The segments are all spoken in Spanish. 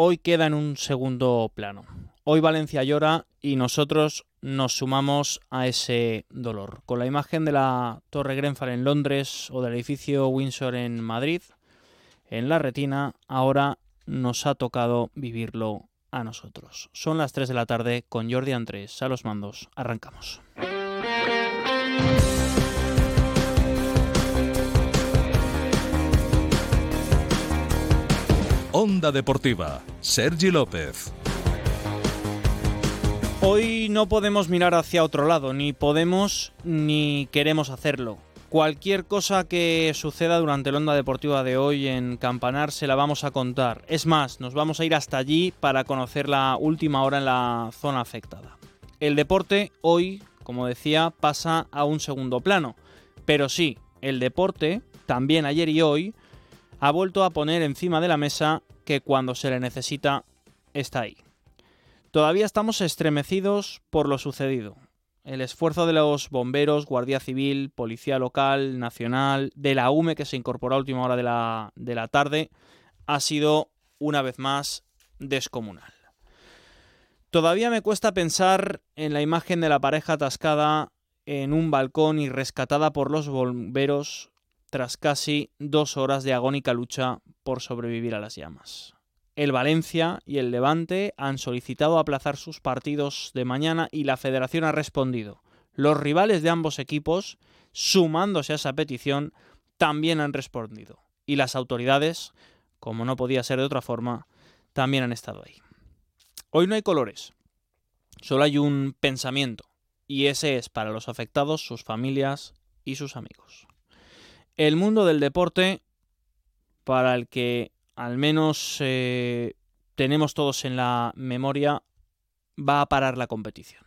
hoy queda en un segundo plano. Hoy Valencia llora y nosotros nos sumamos a ese dolor. Con la imagen de la Torre Grenfell en Londres o del edificio Windsor en Madrid, en la retina, ahora nos ha tocado vivirlo a nosotros. Son las 3 de la tarde con Jordi Andrés a los mandos. Arrancamos. Onda Deportiva, Sergi López. Hoy no podemos mirar hacia otro lado, ni podemos ni queremos hacerlo. Cualquier cosa que suceda durante la onda deportiva de hoy en Campanar se la vamos a contar. Es más, nos vamos a ir hasta allí para conocer la última hora en la zona afectada. El deporte hoy, como decía, pasa a un segundo plano. Pero sí, el deporte, también ayer y hoy, ha vuelto a poner encima de la mesa que cuando se le necesita está ahí. Todavía estamos estremecidos por lo sucedido. El esfuerzo de los bomberos, Guardia Civil, Policía Local, Nacional, de la UME que se incorporó a última hora de la, de la tarde, ha sido una vez más descomunal. Todavía me cuesta pensar en la imagen de la pareja atascada en un balcón y rescatada por los bomberos tras casi dos horas de agónica lucha por sobrevivir a las llamas. El Valencia y el Levante han solicitado aplazar sus partidos de mañana y la federación ha respondido. Los rivales de ambos equipos, sumándose a esa petición, también han respondido. Y las autoridades, como no podía ser de otra forma, también han estado ahí. Hoy no hay colores, solo hay un pensamiento, y ese es para los afectados, sus familias y sus amigos. El mundo del deporte, para el que al menos eh, tenemos todos en la memoria, va a parar la competición.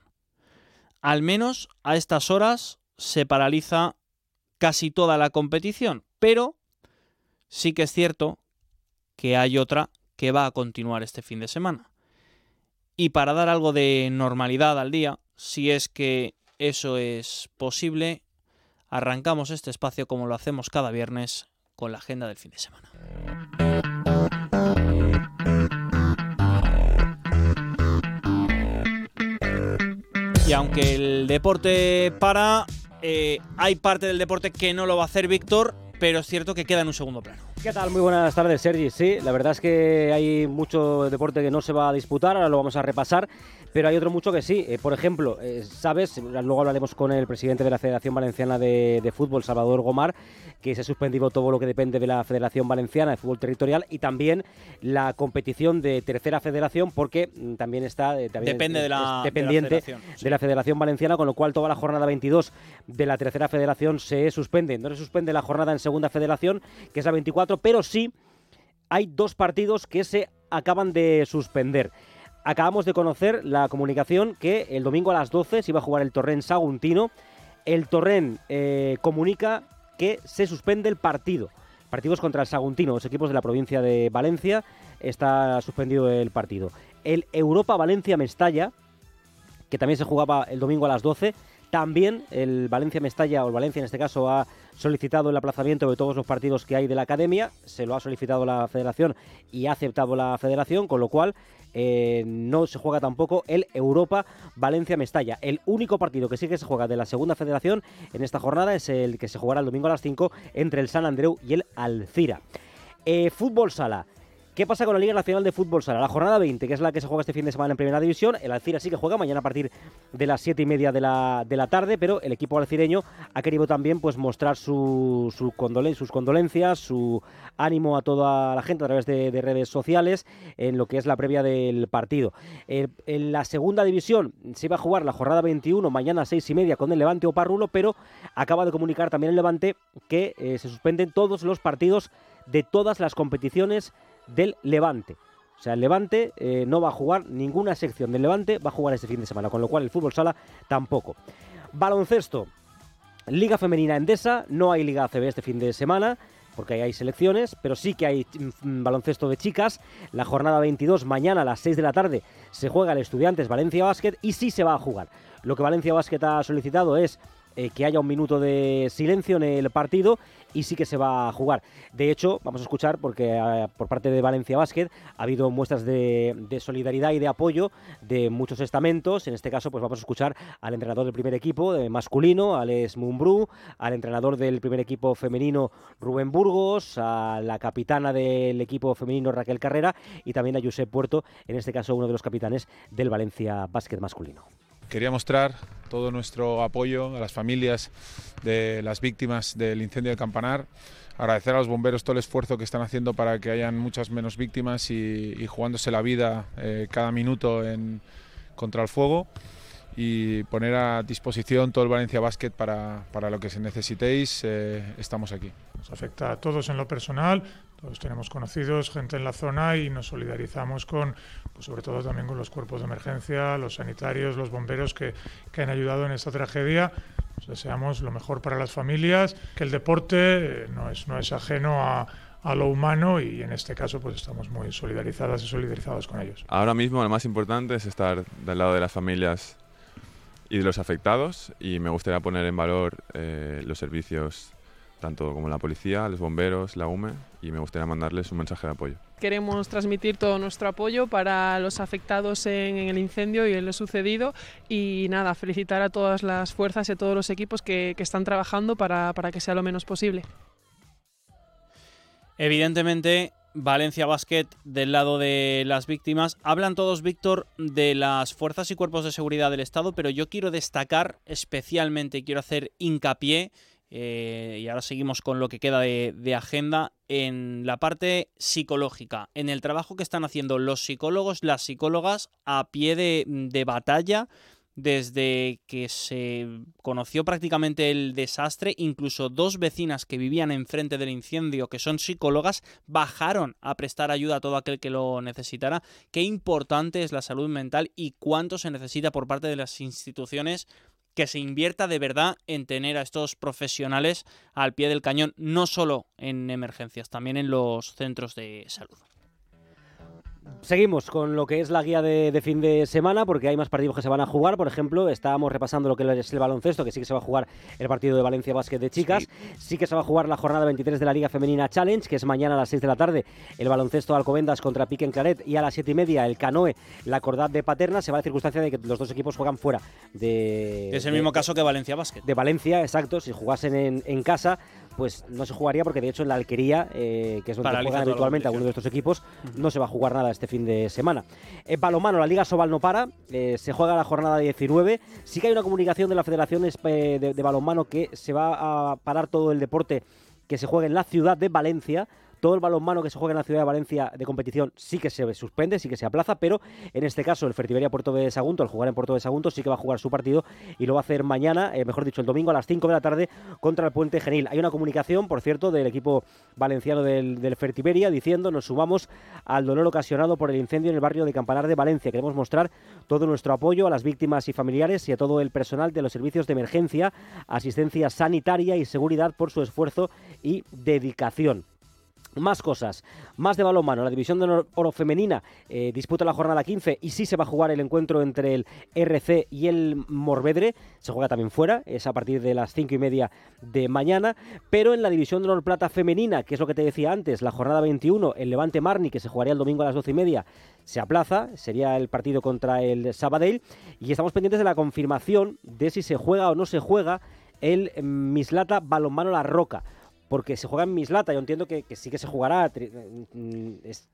Al menos a estas horas se paraliza casi toda la competición, pero sí que es cierto que hay otra que va a continuar este fin de semana. Y para dar algo de normalidad al día, si es que eso es posible, arrancamos este espacio como lo hacemos cada viernes con la agenda del fin de semana. Y aunque el deporte para, eh, hay parte del deporte que no lo va a hacer Víctor, pero es cierto que queda en un segundo plano. ¿Qué tal? Muy buenas tardes, Sergi. Sí, la verdad es que hay mucho deporte que no se va a disputar, ahora lo vamos a repasar, pero hay otro mucho que sí. Eh, por ejemplo, eh, sabes, luego hablaremos con el presidente de la Federación Valenciana de, Fútbol, Salvador Gomar, que se ha suspendido todo lo que depende de la Federación Valenciana de Fútbol Territorial y también la competición de tercera federación, porque mm, también está eh, Depende de la, dependiente de la, Federación Valenciana, con lo cual toda la jornada 22 de la tercera federación se suspende. No se suspende la jornada en segunda federación, que es la 24 pero sí hay dos partidos que se acaban de suspender. Acabamos de conocer la comunicación que el domingo a las 12 se iba a jugar el Torrent Saguntino. El Torrent eh, comunica que se suspende el partido. Partidos contra el Saguntino, los equipos de la provincia de Valencia, está suspendido el partido. El Europa Valencia Mestalla, que también se jugaba el domingo a las 12, también el Valencia Mestalla, o el Valencia en este caso, ha solicitado el aplazamiento de todos los partidos que hay de la academia, se lo ha solicitado la federación y ha aceptado la federación, con lo cual eh, no se juega tampoco el Europa Valencia Mestalla. El único partido que sí que se juega de la segunda federación en esta jornada es el que se jugará el domingo a las 5 entre el San Andreu y el Alcira. Eh, fútbol sala. ¿Qué pasa con la Liga Nacional de Fútbol Sala? La jornada 20, que es la que se juega este fin de semana en Primera División. El Alcira sí que juega mañana a partir de las 7 y media de la, de la tarde, pero el equipo alcireño ha querido también pues, mostrar su, su sus condolencias, su ánimo a toda la gente a través de, redes sociales en lo que es la previa del partido. en la Segunda División se iba a jugar la jornada 21 mañana a 6 y media con el Levante o Parrulo, pero acaba de comunicar también el Levante que eh, se suspenden todos los partidos de todas las competiciones del Levante. O sea, el Levante eh, no va a jugar ninguna sección del Levante, va a jugar este fin de semana, con lo cual el fútbol sala tampoco. Baloncesto, Liga Femenina Endesa, no hay Liga ACB este fin de semana, porque ahí hay selecciones, pero sí que hay mm, baloncesto de chicas. La jornada 22, mañana a las 6 de la tarde, se juega el Estudiantes Valencia Basket y sí se va a jugar. Lo que Valencia Basket ha solicitado es eh, que haya un minuto de silencio en el partido y sí que se va a jugar. De hecho, vamos a escuchar, porque eh, por parte de Valencia Basket ha habido muestras de, solidaridad y de apoyo de muchos estamentos. En este caso, pues vamos a escuchar al entrenador del primer equipo de masculino, Alex Mumbrú, al entrenador del primer equipo femenino, Rubén Burgos, a la capitana del equipo femenino, Raquel Carrera, y también a Josep Puerto, en este caso uno de los capitanes del Valencia Basket masculino. Quería mostrar todo nuestro apoyo a las familias de las víctimas del incendio de Campanar, agradecer a los bomberos todo el esfuerzo que están haciendo para que hayan muchas menos víctimas y, jugándose la vida eh, cada minuto en, contra el fuego y poner a disposición todo el Valencia Basket para, para lo que se necesitéis, eh, estamos aquí. Nos afecta a todos en lo personal, todos tenemos conocidos, gente en la zona y nos solidarizamos con, pues sobre todo también con los cuerpos de emergencia, los sanitarios, los bomberos que, que han ayudado en esta tragedia. deseamos lo mejor para las familias, que el deporte eh, no es, no es ajeno a, a lo humano y en este caso pues estamos muy solidarizadas y solidarizados con ellos. Ahora mismo lo más importante es estar del lado de las familias y de los afectados y me gustaría poner en valor eh, los servicios tanto como la policía, los bomberos, la UME, y me gustaría mandarles un mensaje de apoyo. Queremos transmitir todo nuestro apoyo para los afectados en, el incendio y en lo sucedido y nada, felicitar a todas las fuerzas y a todos los equipos que, están trabajando para, para que sea lo menos posible. Evidentemente, Valencia Basket del lado de las víctimas. Hablan todos, Víctor, de las fuerzas y cuerpos de seguridad del Estado, pero yo quiero destacar especialmente, quiero hacer hincapié eh, y ahora seguimos con lo que queda de, agenda en la parte psicológica, en el trabajo que están haciendo los psicólogos, las psicólogas a pie de, batalla desde que se conoció prácticamente el desastre, incluso dos vecinas que vivían enfrente del incendio, que son psicólogas, bajaron a prestar ayuda a todo aquel que lo necesitara. Qué importante es la salud mental y cuánto se necesita por parte de las instituciones que se invierta de verdad en tener a estos profesionales al pie del cañón, no solo en emergencias, también en los centros de salud. Seguimos con lo que es la guía de, fin de semana, porque hay más partidos que se van a jugar. Por ejemplo, estábamos repasando lo que es el baloncesto, que sí que se va a jugar el partido de Valencia Básquet de chicas. Sí. que se va a jugar la jornada 23 de la Liga Femenina Challenge, que es mañana a las 6 de la tarde. El baloncesto Alcobendas contra Pique en Claret y a las 7 y media el Canoe, la Cordad de Paterna. Se va a la circunstancia de que los dos equipos juegan fuera de. Es el mismo caso que Valencia Básquet. De Valencia, exacto. Si jugasen en, en casa, pues no se jugaría porque de hecho en la Alquería, eh, que es donde juegan habitualmente algunos de estos equipos, no se va a jugar nada este fin de semana. En balomano, la Liga Sobal no para, eh, se juega la jornada 19. Sí que hay una comunicación de la Federación de, de Balonmano que se va a parar todo el deporte que se juegue en la ciudad de Valencia todo el balonmano que se juega en la ciudad de Valencia de competición sí que se suspende, sí que se aplaza, pero en este caso el Fertiberia Puerto de Sagunto, al jugar en Puerto de Sagunto, sí que va a jugar su partido y lo va a hacer mañana, eh, mejor dicho, el domingo a las 5 de la tarde contra el Puente Genil. Hay una comunicación, por cierto, del equipo valenciano del, del Fertiberia diciendo nos sumamos al dolor ocasionado por el incendio en el barrio de Campanar de Valencia. Queremos mostrar todo nuestro apoyo a las víctimas y familiares y a todo el personal de los servicios de emergencia, asistencia sanitaria y seguridad por su esfuerzo y dedicación. Más cosas, más de balonmano. La división de oro femenina eh, disputa la jornada 15 y sí se va a jugar el encuentro entre el RC y el Morvedre. Se juega también fuera, es a partir de las 5 y media de mañana. Pero en la división de honor plata femenina, que es lo que te decía antes, la jornada 21, el Levante Marni, que se jugaría el domingo a las 12 y media, se aplaza. Sería el partido contra el Sabadell. Y estamos pendientes de la confirmación de si se juega o no se juega el Mislata Balonmano La Roca porque se juega en Mislata. Yo entiendo que, sí que se jugará, mm, es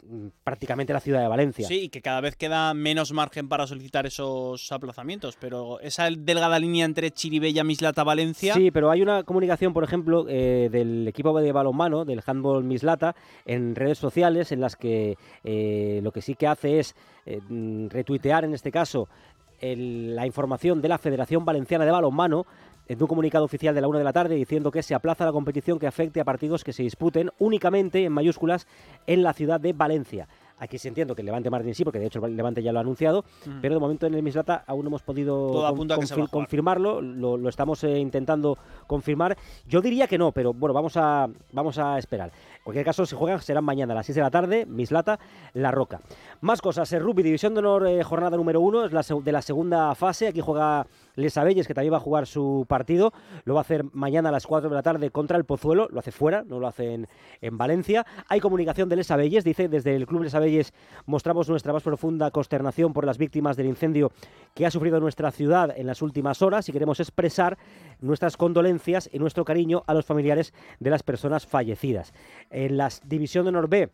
prácticamente la ciudad de Valencia. Sí, y que cada vez queda menos margen para solicitar esos aplazamientos, pero esa delgada línea entre Chiribella, Mislata, Valencia. Sí, pero hay una comunicación, por ejemplo, eh, del equipo de balonmano, del handball Mislata, en redes sociales, en las que eh, lo que sí que hace es eh, retuitear, en este caso, la información de la Federación Valenciana de Balonmano en un comunicado oficial de la una de la tarde diciendo que se aplaza la competición que afecte a partidos que se disputen únicamente en mayúsculas en la ciudad de Valencia. Aquí sí entiendo que el Levante Martín sí, porque de hecho el Levante ya lo ha anunciado, pero de momento en el Mislata aún no hemos podido con- se confirmarlo, lo, lo estamos eh, intentando confirmar. Yo diría que no, pero bueno, vamos a, vamos a esperar. En cualquier caso, si juegan serán mañana a las 6 de la tarde, Mislata, La Roca. Más cosas, el rugby, División de Honor, eh, jornada número uno, es la de la segunda fase. Aquí juega Les Abelles, que también va a jugar su partido. Lo va a hacer mañana a las 4 de la tarde contra el Pozuelo. Lo hace fuera, no lo hace en, en Valencia. Hay comunicación de Les Abelles, dice desde el Club Les Abelles mostramos nuestra más profunda consternación por las víctimas del incendio que ha sufrido nuestra ciudad en las últimas horas y queremos expresar nuestras condolencias y nuestro cariño a los familiares de las personas fallecidas. En la División de Honor B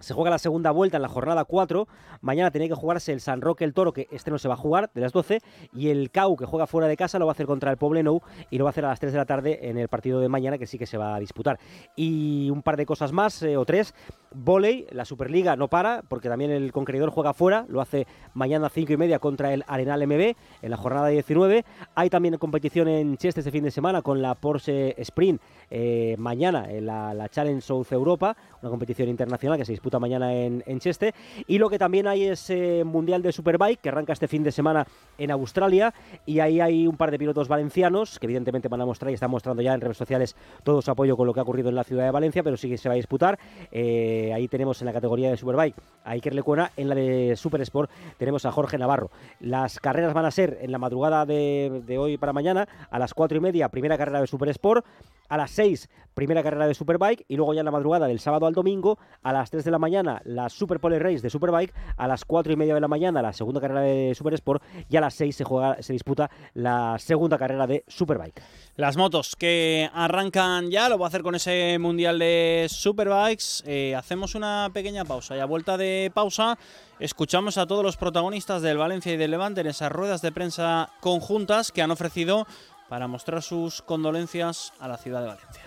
se juega la segunda vuelta en la jornada 4. Mañana tiene que jugarse el San Roque el Toro, que este no se va a jugar, de las 12. Y el CAU, que juega fuera de casa, lo va a hacer contra el Poblenou y lo va a hacer a las 3 de la tarde en el partido de mañana, que sí que se va a disputar. Y un par de cosas más, eh, o tres. Voley, la Superliga no para, porque también el Conqueridor juega fuera, lo hace mañana a 5 y media contra el Arenal MB en la jornada 19. Hay también competición en Cheste este fin de semana con la Porsche Sprint eh, mañana en la, Challenge South Europa, una competición internacional que se disputa mañana en, en Cheste. Y lo que también hay es eh, Mundial de Superbike, que arranca este fin de semana en Australia. Y ahí hay un par de pilotos valencianos que evidentemente van a mostrar y están mostrando ya en redes sociales todo su apoyo con lo que ha ocurrido en la ciudad de Valencia, pero sí que se va a disputar. Eh, ahí tenemos en la categoría de Superbike a Iker Lecuona, en la de Super Sport tenemos a Jorge Navarro. Las carreras van a ser en la madrugada de, de hoy para mañana, a las 4 y media, primera carrera de Super Sport, a las 6, primera carrera de Superbike, y luego ya en la madrugada del sábado al domingo, a las 3 de la mañana, la Super Pole Race de Superbike, a las 4 y media de la mañana, la segunda carrera de Super Sport, y a las 6 se, juega, se disputa la segunda carrera de Superbike. Las motos que arrancan ya, lo voy a hacer con ese mundial de Superbikes. Eh, hacemos una pequeña pausa y a vuelta de pausa escuchamos a todos los protagonistas del Valencia y del Levante en esas ruedas de prensa conjuntas que han ofrecido para mostrar sus condolencias a la ciudad de Valencia.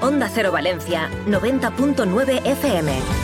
Onda Cero Valencia, 90.9 FM.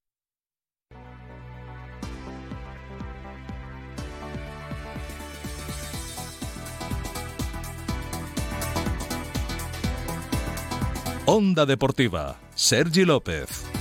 Onda Deportiva, Sergi López.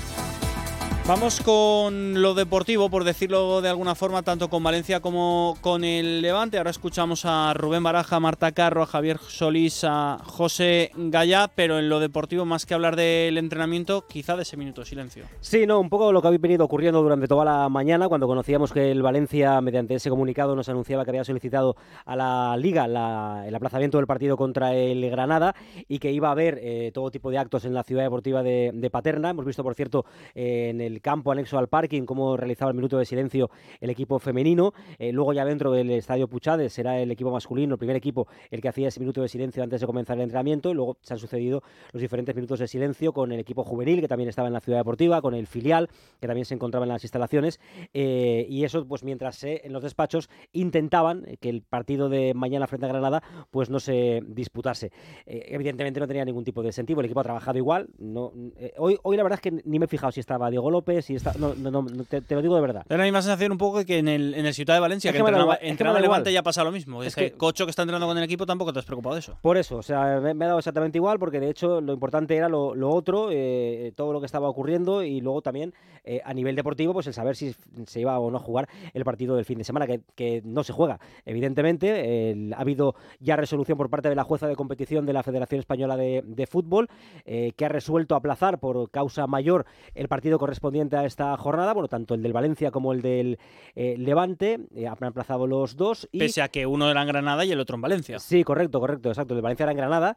Vamos con lo deportivo, por decirlo de alguna forma, tanto con Valencia como con el Levante. Ahora escuchamos a Rubén Baraja, a Marta Carro, a Javier Solís, a José Gallá, pero en lo deportivo, más que hablar del entrenamiento, quizá de ese minuto de silencio. Sí, no, un poco lo que había venido ocurriendo durante toda la mañana, cuando conocíamos que el Valencia, mediante ese comunicado, nos anunciaba que había solicitado a la Liga la- el aplazamiento del partido contra el Granada y que iba a haber eh, todo tipo de actos en la ciudad deportiva de, de Paterna. Hemos visto, por cierto, eh, en el campo anexo al parking cómo realizaba el minuto de silencio el equipo femenino. Eh, luego ya dentro del estadio Puchades será el equipo masculino, el primer equipo, el que hacía ese minuto de silencio antes de comenzar el entrenamiento. Y luego se han sucedido los diferentes minutos de silencio con el equipo juvenil, que también estaba en la ciudad deportiva, con el filial, que también se encontraba en las instalaciones. eh, y eso, pues mientras eh, en los despachos intentaban que el partido de mañana frente a Granada pues no se disputase. Evidentemente no tenía ningún tipo de incentivo, el equipo ha trabajado igual. No, hoy, hoy la verdad es que ni me he fijado si estaba Diego López, si está, no, no, no, no, te, te lo digo de verdad. Tengo la misma sensación un poco que en el, en el Ciudad de Valencia, Es que, que entrenaba, es que. Levante ya pasa lo mismo. Es, Es que, que- Cocho que está entrenando con el equipo tampoco te has preocupado de eso. Por eso, o sea, me, me ha dado exactamente igual, porque de hecho lo importante era lo, lo otro, eh, todo lo que estaba ocurriendo y luego también eh, a nivel deportivo, pues el saber si se iba o no a jugar el partido del fin de semana, que, que no se juega. Evidentemente, el- ha habido ya resolución por parte de la jueza de competición de la Federación Española de, de Fútbol, eh, que ha resuelto aplazar por causa mayor el partido correspondiente correspondiente a esta jornada, bueno, tanto el del Valencia como el del eh, Levante, eh, han aplazado los dos. Y... Pese a que uno era en Granada y el otro en Valencia. Sí, correcto, correcto, exacto. El de Valencia era en Granada,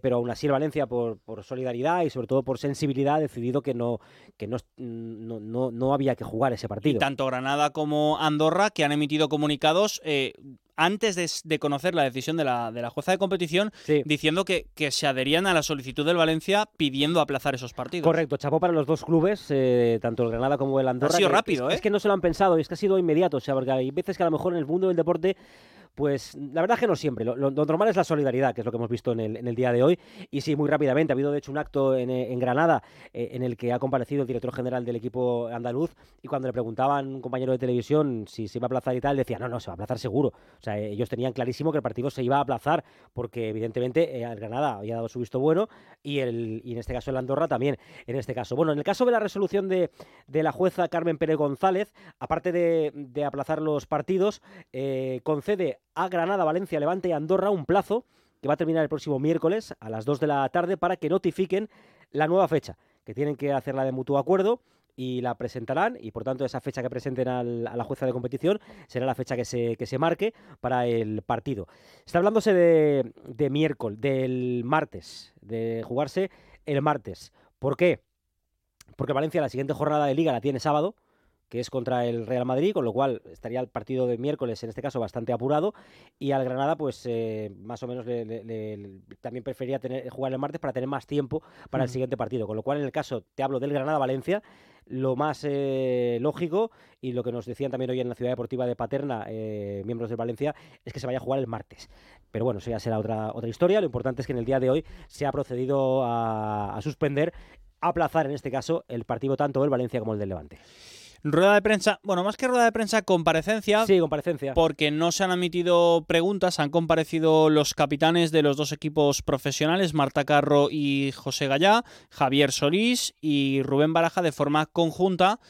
pero aún así el Valencia, por, por, solidaridad y sobre todo por sensibilidad, ha decidido que no, que no, no, no, había que jugar ese partido. Y tanto Granada como Andorra, que han emitido comunicados antes de, conocer la decisión de la, de la jueza de competición, diciendo que, que, se adherían a la solicitud del Valencia pidiendo aplazar esos partidos. Correcto, chapó para los dos clubes, eh, tanto el Granada como el Andorra. Ha sido rápido, ¿eh? Es que no se lo han pensado, es que ha sido inmediato, o sea, porque hay veces que a lo mejor en el mundo del deporte pues la verdad es que no siempre. Lo, normal es la solidaridad, que es lo que hemos visto en el, día de hoy. Y sí, muy rápidamente. Ha habido, de hecho, un acto en, Granada eh, en el que ha comparecido el director general del equipo andaluz. Y cuando le preguntaban un compañero de televisión si se iba a aplazar y tal, decía, no, no, se va a aplazar seguro. O sea, ellos tenían clarísimo que el partido se iba a aplazar porque, evidentemente, el eh, Granada había dado su visto bueno y, el, y en este caso el Andorra también. En este caso, bueno, en el caso de la resolución de, la jueza Carmen Pérez González, aparte de, aplazar los partidos, eh, concede a Granada, Valencia, Levante y Andorra un plazo que va a terminar el próximo miércoles a las 2 de la tarde para que notifiquen la nueva fecha, que tienen que hacerla de mutuo acuerdo y la presentarán y por tanto esa fecha que presenten a la jueza de competición será la fecha que se, que se marque para el partido. Está hablándose de, de miércoles, del martes, de jugarse el martes. ¿Por qué? Porque Valencia la siguiente jornada de liga la tiene sábado, que es contra el Real Madrid, con lo cual estaría el partido de miércoles, en este caso, bastante apurado. Y al Granada, pues eh, más o menos también prefería tener, jugar el martes para tener más tiempo para el siguiente partido. Con lo cual, en el caso, te hablo del Granada-Valencia, lo más eh, lógico y lo que nos decían también hoy en la Ciudad Deportiva de Paterna, eh, miembros del Valencia, es que se vaya a jugar el martes. Pero bueno, eso ya será otra, otra historia. Lo importante es que en el día de hoy se ha procedido a, a suspender, aplazar en este caso, el partido tanto del Valencia como el del Levante. Rueda de prensa, bueno, más que rueda de prensa, comparecencia. Sí, comparecencia. Porque no se han admitido preguntas, han comparecido los capitanes de los dos equipos profesionales, Marta Carro y José Gallá, Javier Solís y Rubén Baraja de forma conjunta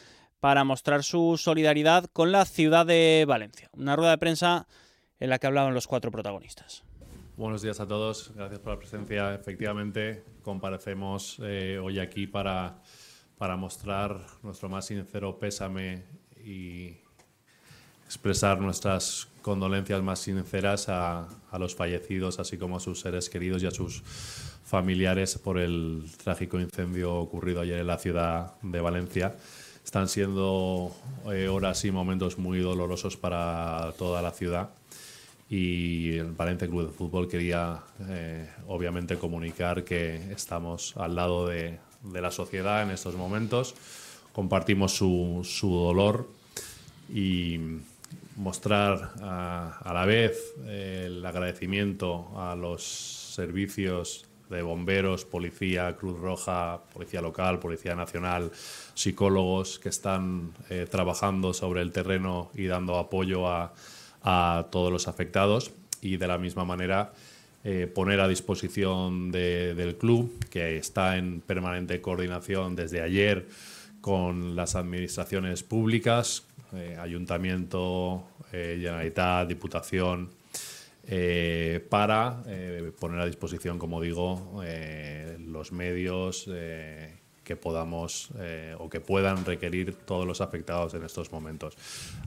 para mostrar su solidaridad con la ciudad de Valencia. Una rueda de prensa en la que hablaban los cuatro protagonistas. Buenos días a todos, gracias por la presencia. Efectivamente, comparecemos eh, hoy aquí para para mostrar nuestro más sincero pésame y expresar nuestras condolencias más sinceras a, los fallecidos, así como a sus seres queridos y a sus familiares por el trágico incendio ocurrido ayer en la ciudad de Valencia. Están siendo eh, horas y momentos muy dolorosos para toda la ciudad y el Valencia Club de Fútbol quería eh, obviamente comunicar que estamos al lado de, de la sociedad en estos momentos. Compartimos su, su dolor y mostrar a, la vez el agradecimiento a los servicios de bomberos, policía, Cruz Roja, policía local, policía nacional, psicólogos que están eh, trabajando sobre el terreno y dando apoyo a, a todos los afectados y de la misma manera eh, poner a disposición del club, que está en permanente coordinación desde ayer con las administraciones públicas, eh, ayuntamiento, eh, Generalitat, Diputación, eh, para poner a disposición, como digo, los medios que podamos o que puedan requerir todos los afectados en estos momentos.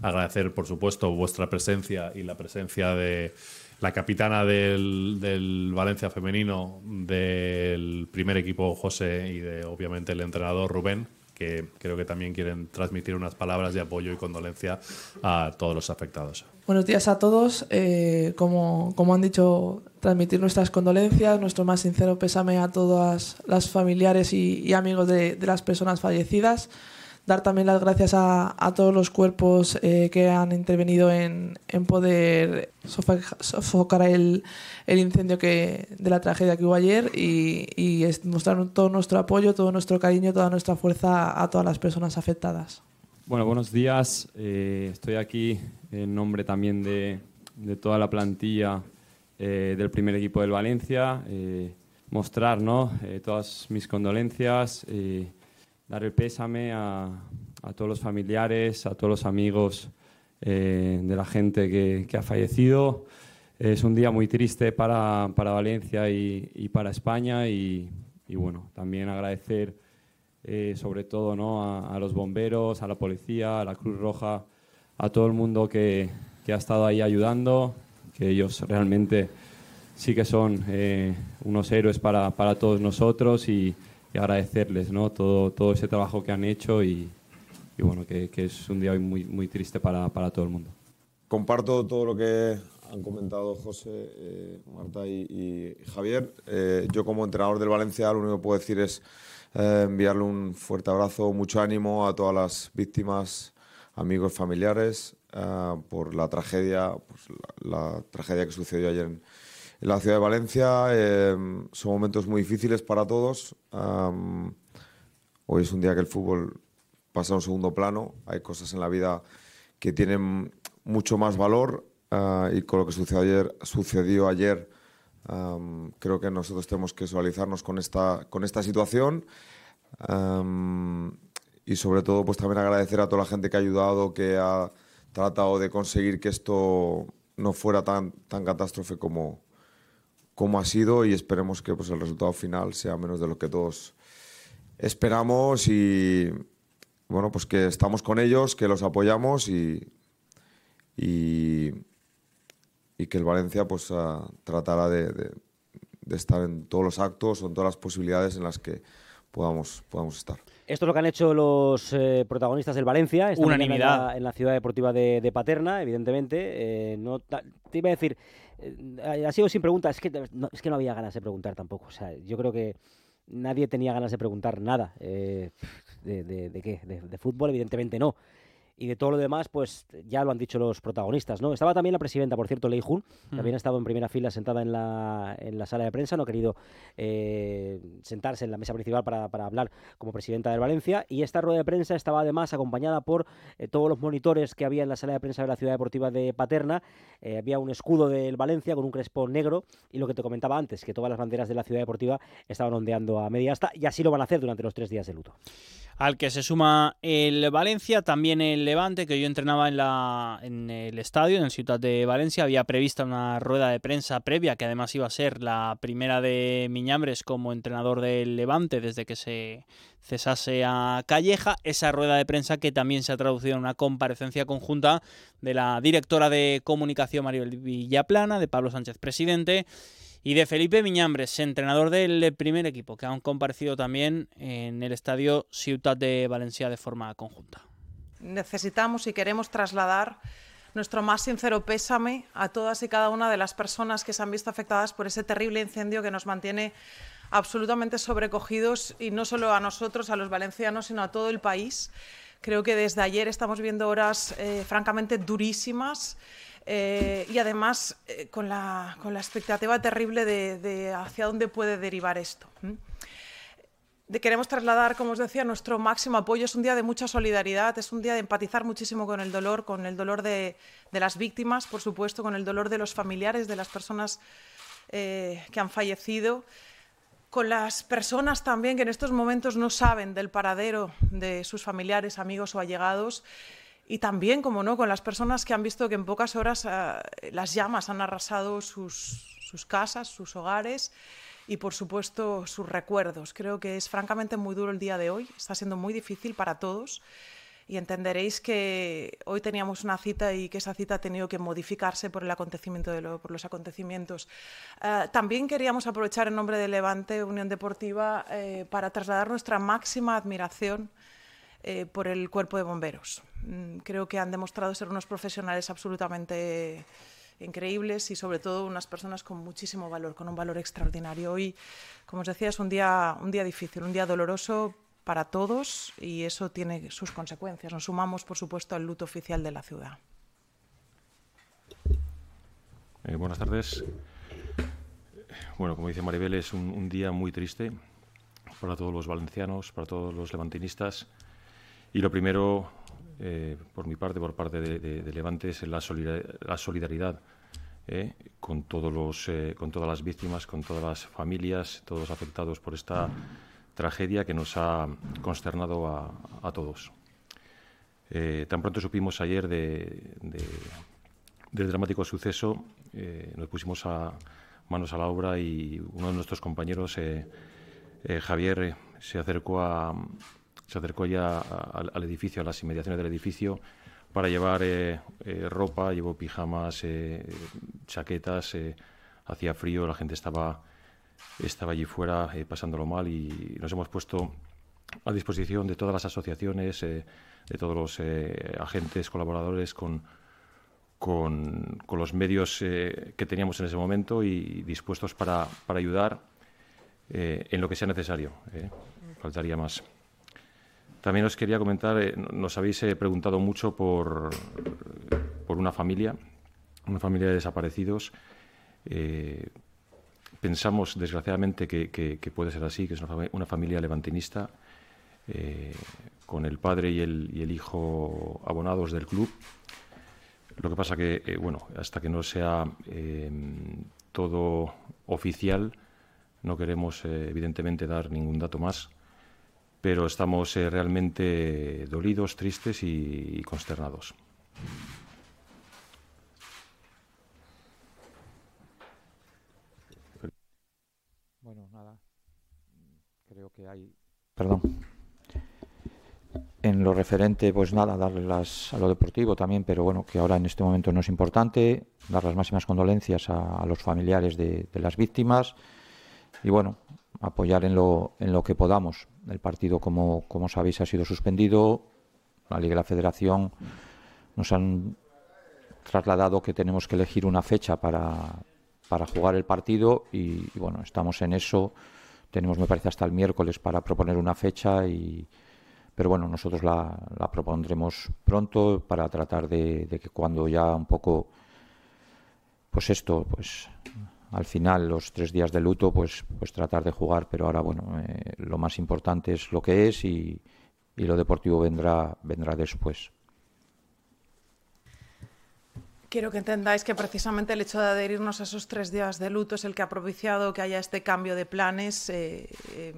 Agradecer, por supuesto, vuestra presencia y la presencia de la capitana del, Valencia femenino, del primer equipo José y de obviamente el entrenador Rubén, que creo que también quieren transmitir unas palabras de apoyo y condolencia a todos los afectados. Buenos días a todos. Eh, como, como han dicho, transmitir nuestras condolencias, nuestro más sincero pésame a todas las familiares y, amigos de, de las personas fallecidas dar también las gracias a, todos los cuerpos eh, que han intervenido en, poder sofocar el, incendio que, de la tragedia que hubo ayer y, mostrar todo nuestro apoyo, todo nuestro cariño, toda nuestra fuerza a todas las personas afectadas. Bueno, buenos días. Eh, estoy aquí en nombre también de, toda la plantilla eh, del primer equipo del Valencia. mostrar ¿no? todas mis condolencias dar el pésame a, todos los familiares, a todos los amigos eh, de la gente que, ha fallecido. Es un día muy triste para, Valencia y, para España y, bueno, también agradecer eh, sobre todo ¿no? a, los bomberos, a la policía, a la Cruz Roja, a todo el mundo que, que ha estado ahí ayudando, que ellos realmente sí que son eh, unos héroes para, para, todos nosotros y, agradecerles ¿no? todo, todo ese trabajo que han hecho y, y bueno, que, que, es un día muy, muy triste para, para todo el mundo. Comparto todo lo que han comentado José, eh, Marta y, Javier. Eh, yo como entrenador del Valencia lo único que puedo decir es eh, enviarle un fuerte abrazo, mucho ánimo a todas las víctimas, amigos, familiares por la tragedia, pues, la, tragedia que sucedió ayer en, la ciudad de Valencia. son momentos muy difíciles para todos. hoy es un día que el fútbol pasa a un segundo plano. Hay cosas en la vida que tienen mucho más valor Ah, y con lo que sucedió ayer, sucedió ayer creo que nosotros tenemos que solidarizarnos con esta, con esta situación y sobre todo pues también agradecer a toda la gente que ha ayudado, que ha tratado de conseguir que esto no fuera tan, tan catástrofe como, como ha sido y esperemos que pues, el resultado final sea menos de lo que todos esperamos y bueno, pues que estamos con ellos, que los apoyamos y, y, y que el Valencia pues uh, tratará de, de, de, estar en todos los actos o en todas las posibilidades en las que podamos, podamos estar. Esto es lo que han hecho los eh, protagonistas del Valencia. Unanimidad. En la, en la, ciudad deportiva de, de Paterna, evidentemente. Eh, no, te iba a decir, eh, ha sido sin pregunta, es que, no, es que no había ganas de preguntar tampoco. O sea, yo creo que nadie tenía ganas de preguntar nada. Eh, de, de, de, qué? De, fútbol, evidentemente no y de todo lo demás, pues ya lo han dicho los protagonistas, ¿no? Estaba también la presidenta, por cierto, Lei Jun, mm. también ha estado en primera fila sentada en la, en la sala de prensa, no ha querido eh, sentarse en la mesa principal para, para, hablar como presidenta del Valencia, y esta rueda de prensa estaba además acompañada por eh, todos los monitores que había en la sala de prensa de la Ciudad Deportiva de Paterna, eh, había un escudo del Valencia con un crespo negro, y lo que te comentaba antes, que todas las banderas de la Ciudad Deportiva estaban ondeando a media asta, y así lo van a hacer durante los tres días de luto al que se suma el Valencia, también el Levante, que yo entrenaba en, la, en el estadio, en el Ciudad de Valencia, había prevista una rueda de prensa previa, que además iba a ser la primera de Miñambres como entrenador del Levante desde que se cesase a Calleja, esa rueda de prensa que también se ha traducido en una comparecencia conjunta de la directora de comunicación Maribel Villaplana, de Pablo Sánchez, presidente, y de Felipe Miñambres, entrenador del primer equipo, que han comparecido también en el estadio Ciutat de Valencia de forma conjunta. Necesitamos y queremos trasladar nuestro más sincero pésame a todas y cada una de las personas que se han visto afectadas por ese terrible incendio que nos mantiene absolutamente sobrecogidos y no solo a nosotros, a los valencianos, sino a todo el país. Creo que desde ayer estamos viendo horas eh, francamente durísimas eh, y además eh, con, la, con, la, expectativa terrible de, hacia dónde puede derivar esto. Queremos trasladar, como os decía, nuestro máximo apoyo. Es un día de mucha solidaridad, es un día de empatizar muchísimo con el dolor, con el dolor de, de las víctimas, por supuesto, con el dolor de los familiares, de las personas eh, que han fallecido con las personas también que en estos momentos no saben del paradero de sus familiares, amigos o allegados y también, como no, con las personas que han visto que en pocas horas uh, las llamas han arrasado sus, sus, casas, sus hogares y, por supuesto, sus recuerdos. Creo que es francamente muy duro el día de hoy, está siendo muy difícil para todos y entenderéis que hoy teníamos una cita y que esa cita ha tenido que modificarse por el acontecimiento de lo, por los acontecimientos. Uh, también queríamos aprovechar en nombre de Levante Unión Deportiva eh, para trasladar nuestra máxima admiración eh, por el cuerpo de bomberos. Mm, creo que han demostrado ser unos profesionales absolutamente increíbles y sobre todo unas personas con muchísimo valor, con un valor extraordinario. Hoy, como os decía, es un día, un día difícil, un día doloroso para todos y eso tiene sus consecuencias. Nos sumamos, por supuesto, al luto oficial de la ciudad. Eh, buenas tardes. Bueno, como dice Maribel, es un, un día muy triste para todos los valencianos, para todos los levantinistas. Y lo primero, eh, por mi parte, por parte de, Levante, es la solidaridad, la solidaridad eh, con, todos los, eh, con todas las víctimas, con todas las familias, todos afectados por esta tragedia que nos ha consternado a, todos. Tan pronto supimos ayer de, de, del dramático suceso, nos pusimos manos a la obra y uno de nuestros compañeros, Javier, se acercó a se acercó ya al edificio, a las inmediaciones del edificio, para llevar ropa, llevó pijamas, chaquetas, hacía frío, la gente estaba, estaba allí fuera pasándolo mal y nos hemos puesto a disposición de todas las asociaciones, de todos los agentes, colaboradores con, con, los medios eh, que teníamos en ese momento y dispuestos para, ayudar eh, en lo que sea necesario. Eh. Faltaría más. También os quería comentar, nos habéis preguntado mucho por, por una familia, una familia de desaparecidos. pensamos, desgraciadamente, que, puede ser así, que es una, familia levantinista, con el padre y el, y el hijo abonados del club. Lo que pasa que, eh, bueno, hasta que no sea em, todo oficial, no queremos eh, evidentemente dar ningún dato más, pero estamos eh, realmente dolidos, tristes y, consternados. Bueno, nada. Creo que hay. Perdón en lo referente, pues nada, darle las, a lo deportivo también, pero bueno, que ahora en este momento no es importante, dar las máximas condolencias a, los familiares de, las víctimas y bueno, apoyar en lo, en lo que podamos. El partido, como, como sabéis, ha sido suspendido, la Liga y la Federación nos han trasladado que tenemos que elegir una fecha para, para jugar el partido y, bueno, estamos en eso. Tenemos, me parece, hasta el miércoles para proponer una fecha y pero bueno, nosotros la, propondremos pronto para tratar de, que cuando ya un poco, pues esto, pues al final los tres días de luto, pues, pues tratar de jugar, pero ahora bueno, eh, lo más importante es lo que es y, y lo deportivo vendrá, vendrá después. Quiero que entendáis que precisamente el hecho de adherirnos a esos tres días de luto es el que ha propiciado que haya este cambio de planes. Eh, eh,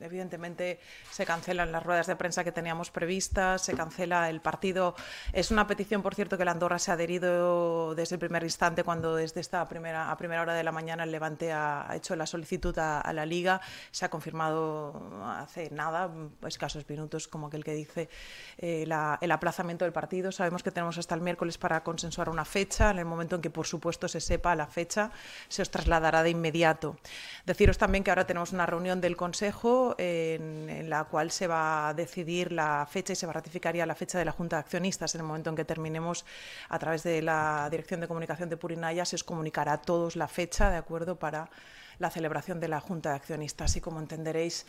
evidentemente se cancelan las ruedas de prensa que teníamos previstas, se cancela el partido. Es una petición, por cierto, que la Andorra se ha adherido desde el primer instante, cuando desde esta primera, a primera hora de la mañana el Levante ha, hecho la solicitud a, la Liga. Se ha confirmado hace nada, escasos minutos, como aquel que dice, eh, el aplazamiento del partido. Sabemos que tenemos hasta el miércoles para consensuar una fecha. En el momento en que, por supuesto, se sepa la fecha, se os trasladará de inmediato. Deciros también que ahora tenemos una reunión del Consejo en, la cual se va a decidir la fecha y se va a ratificar ya la fecha de la Junta de Accionistas. En el momento en que terminemos a través de la Dirección de Comunicación de Purinaya, se os comunicará a todos la fecha, ¿de acuerdo?, para la celebración de la Junta de Accionistas. Y como entenderéis,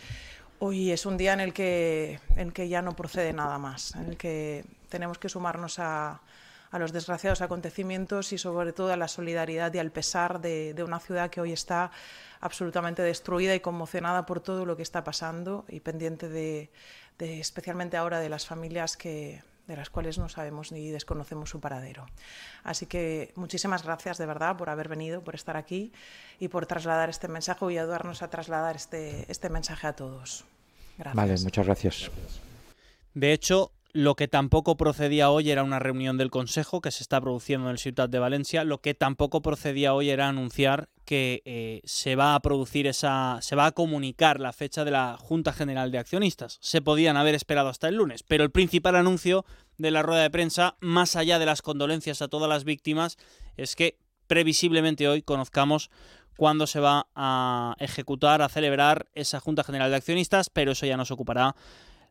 hoy es un día en el que, en que ya no procede nada más, en el que tenemos que sumarnos a, a los desgraciados acontecimientos y sobre todo a la solidaridad y al pesar de, una ciudad que hoy está absolutamente destruida y conmocionada por todo lo que está pasando y pendiente de, especialmente ahora de las familias que, de las cuales no sabemos ni desconocemos su paradero. Así que muchísimas gracias de verdad por haber venido, por estar aquí y por trasladar este mensaje y ayudarnos a trasladar este, este mensaje a todos. Gracias. Vale, muchas gracias. De hecho, lo que tampoco procedía hoy era una reunión del Consejo que se está produciendo en el Ciudad de Valencia. Lo que tampoco procedía hoy era anunciar que eh, se va a producir esa. se va a comunicar la fecha de la Junta General de Accionistas. Se podían haber esperado hasta el lunes, pero el principal anuncio de la rueda de prensa, más allá de las condolencias a todas las víctimas, es que previsiblemente hoy conozcamos cuándo se va a ejecutar, a celebrar esa Junta General de Accionistas, pero eso ya nos ocupará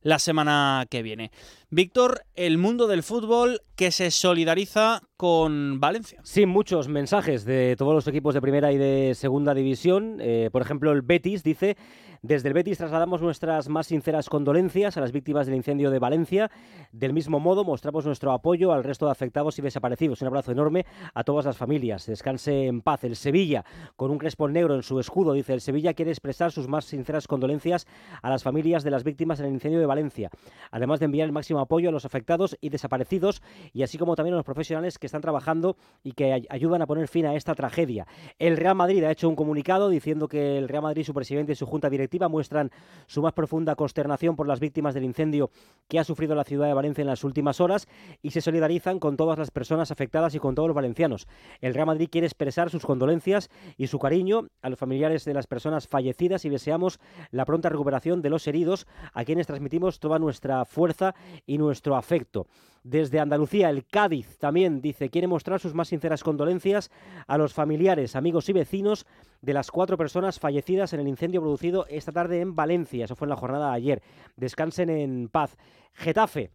la semana que viene. Víctor, el mundo del fútbol que se solidariza con Valencia. Sí, muchos mensajes de todos los equipos de primera y de segunda división. Eh, por ejemplo, el Betis dice desde el Betis trasladamos nuestras más sinceras condolencias a las víctimas del incendio de Valencia. Del mismo modo, mostramos nuestro apoyo al resto de afectados y desaparecidos. Un abrazo enorme a todas las familias. Descanse en paz. El Sevilla, con un crespón negro en su escudo, dice: el Sevilla quiere expresar sus más sinceras condolencias a las familias de las víctimas en el incendio de Valencia, además de enviar el máximo apoyo a los afectados y desaparecidos, y así como también a los profesionales que están trabajando y que ayudan a poner fin a esta tragedia. El Real Madrid ha hecho un comunicado diciendo que el Real Madrid, su presidente y su junta directiva muestran su más profunda consternación por las víctimas del incendio que ha sufrido la ciudad de Valencia en las últimas horas y se solidarizan con todas las personas afectadas y con todos los valencianos. El Real Madrid quiere expresar sus condolencias y su cariño a los familiares de las personas fallecidas y deseamos la pronta recuperación de los heridos, a quienes transmitimos toda nuestra fuerza y nuestro afecto. Desde Andalucía, el Cádiz también dice quiere mostrar sus más sinceras condolencias a los familiares, amigos y vecinos de las cuatro personas fallecidas en el incendio producido esta tarde en Valencia. Eso fue en la jornada de ayer. Descansen en paz. Getafe.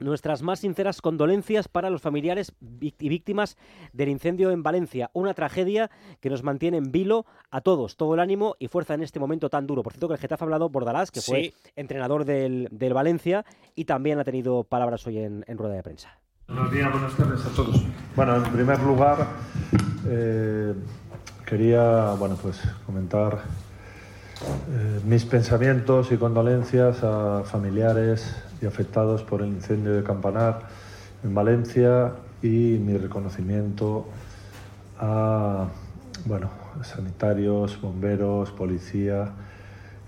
Nuestras más sinceras condolencias para los familiares y víctimas del incendio en Valencia. Una tragedia que nos mantiene en vilo a todos, todo el ánimo y fuerza en este momento tan duro. Por cierto, que el Getafe ha hablado Bordalás, que fue entrenador del, Valencia y también ha tenido palabras hoy en, rueda de prensa. Buenos días, buenas tardes a todos. Bueno, en primer lugar, eh, quería bueno, pues, comentar eh, mis pensamientos y condolencias a familiares y afectados por el incendio de Campanar en Valencia y mi reconocimiento a bueno, sanitarios, bomberos, policía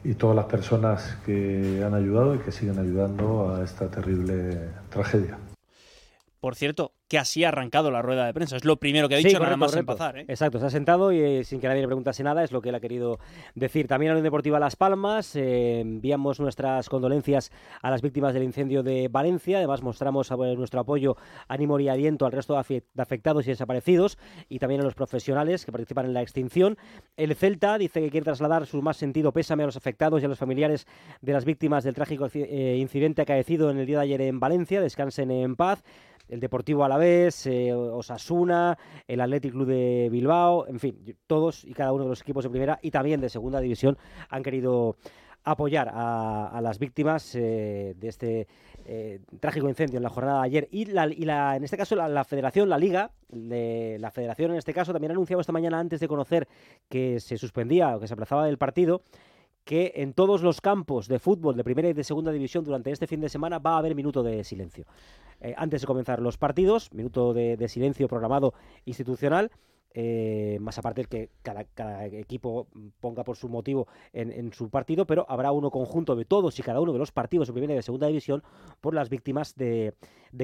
y todas las personas que han ayudado y que siguen ayudando a esta terrible tragedia. Por cierto, que así ha arrancado la rueda de prensa. Es lo primero que ha dicho nada más empezar. ¿eh? Exacto, se ha sentado y eh, sin que nadie le preguntase nada es lo que él ha querido decir. También a la Unión Deportiva Las Palmas eh, enviamos nuestras condolencias a las víctimas del incendio de Valencia. Además mostramos nuestro apoyo, ánimo y aliento al resto de afectados y desaparecidos y también a los profesionales que participan en la extinción. El Celta dice que quiere trasladar su más sentido pésame a los afectados y a los familiares de las víctimas del trágico incidente acaecido en el día de ayer en Valencia. Descansen en paz el Deportivo Alavés, eh, Osasuna, el Athletic Club de Bilbao, en fin, todos y cada uno de los equipos de primera y también de segunda división han querido apoyar a, las víctimas eh, de este eh, trágico incendio en la jornada de ayer. Y, la, en este caso la, federación, la liga, de, la federación en este caso también ha anunciado esta mañana antes de conocer que se suspendía o que se aplazaba del partido que en todos los campos de fútbol de primera y de segunda división durante este fin de semana va a haber minuto de silencio. Eh, antes de comenzar los partidos, minuto de, silencio programado institucional. Eh, más aparte el que cada, equipo ponga por su motivo en, su partido, pero habrá uno conjunto de todos y cada uno de los partidos de primera y de segunda división por las víctimas de,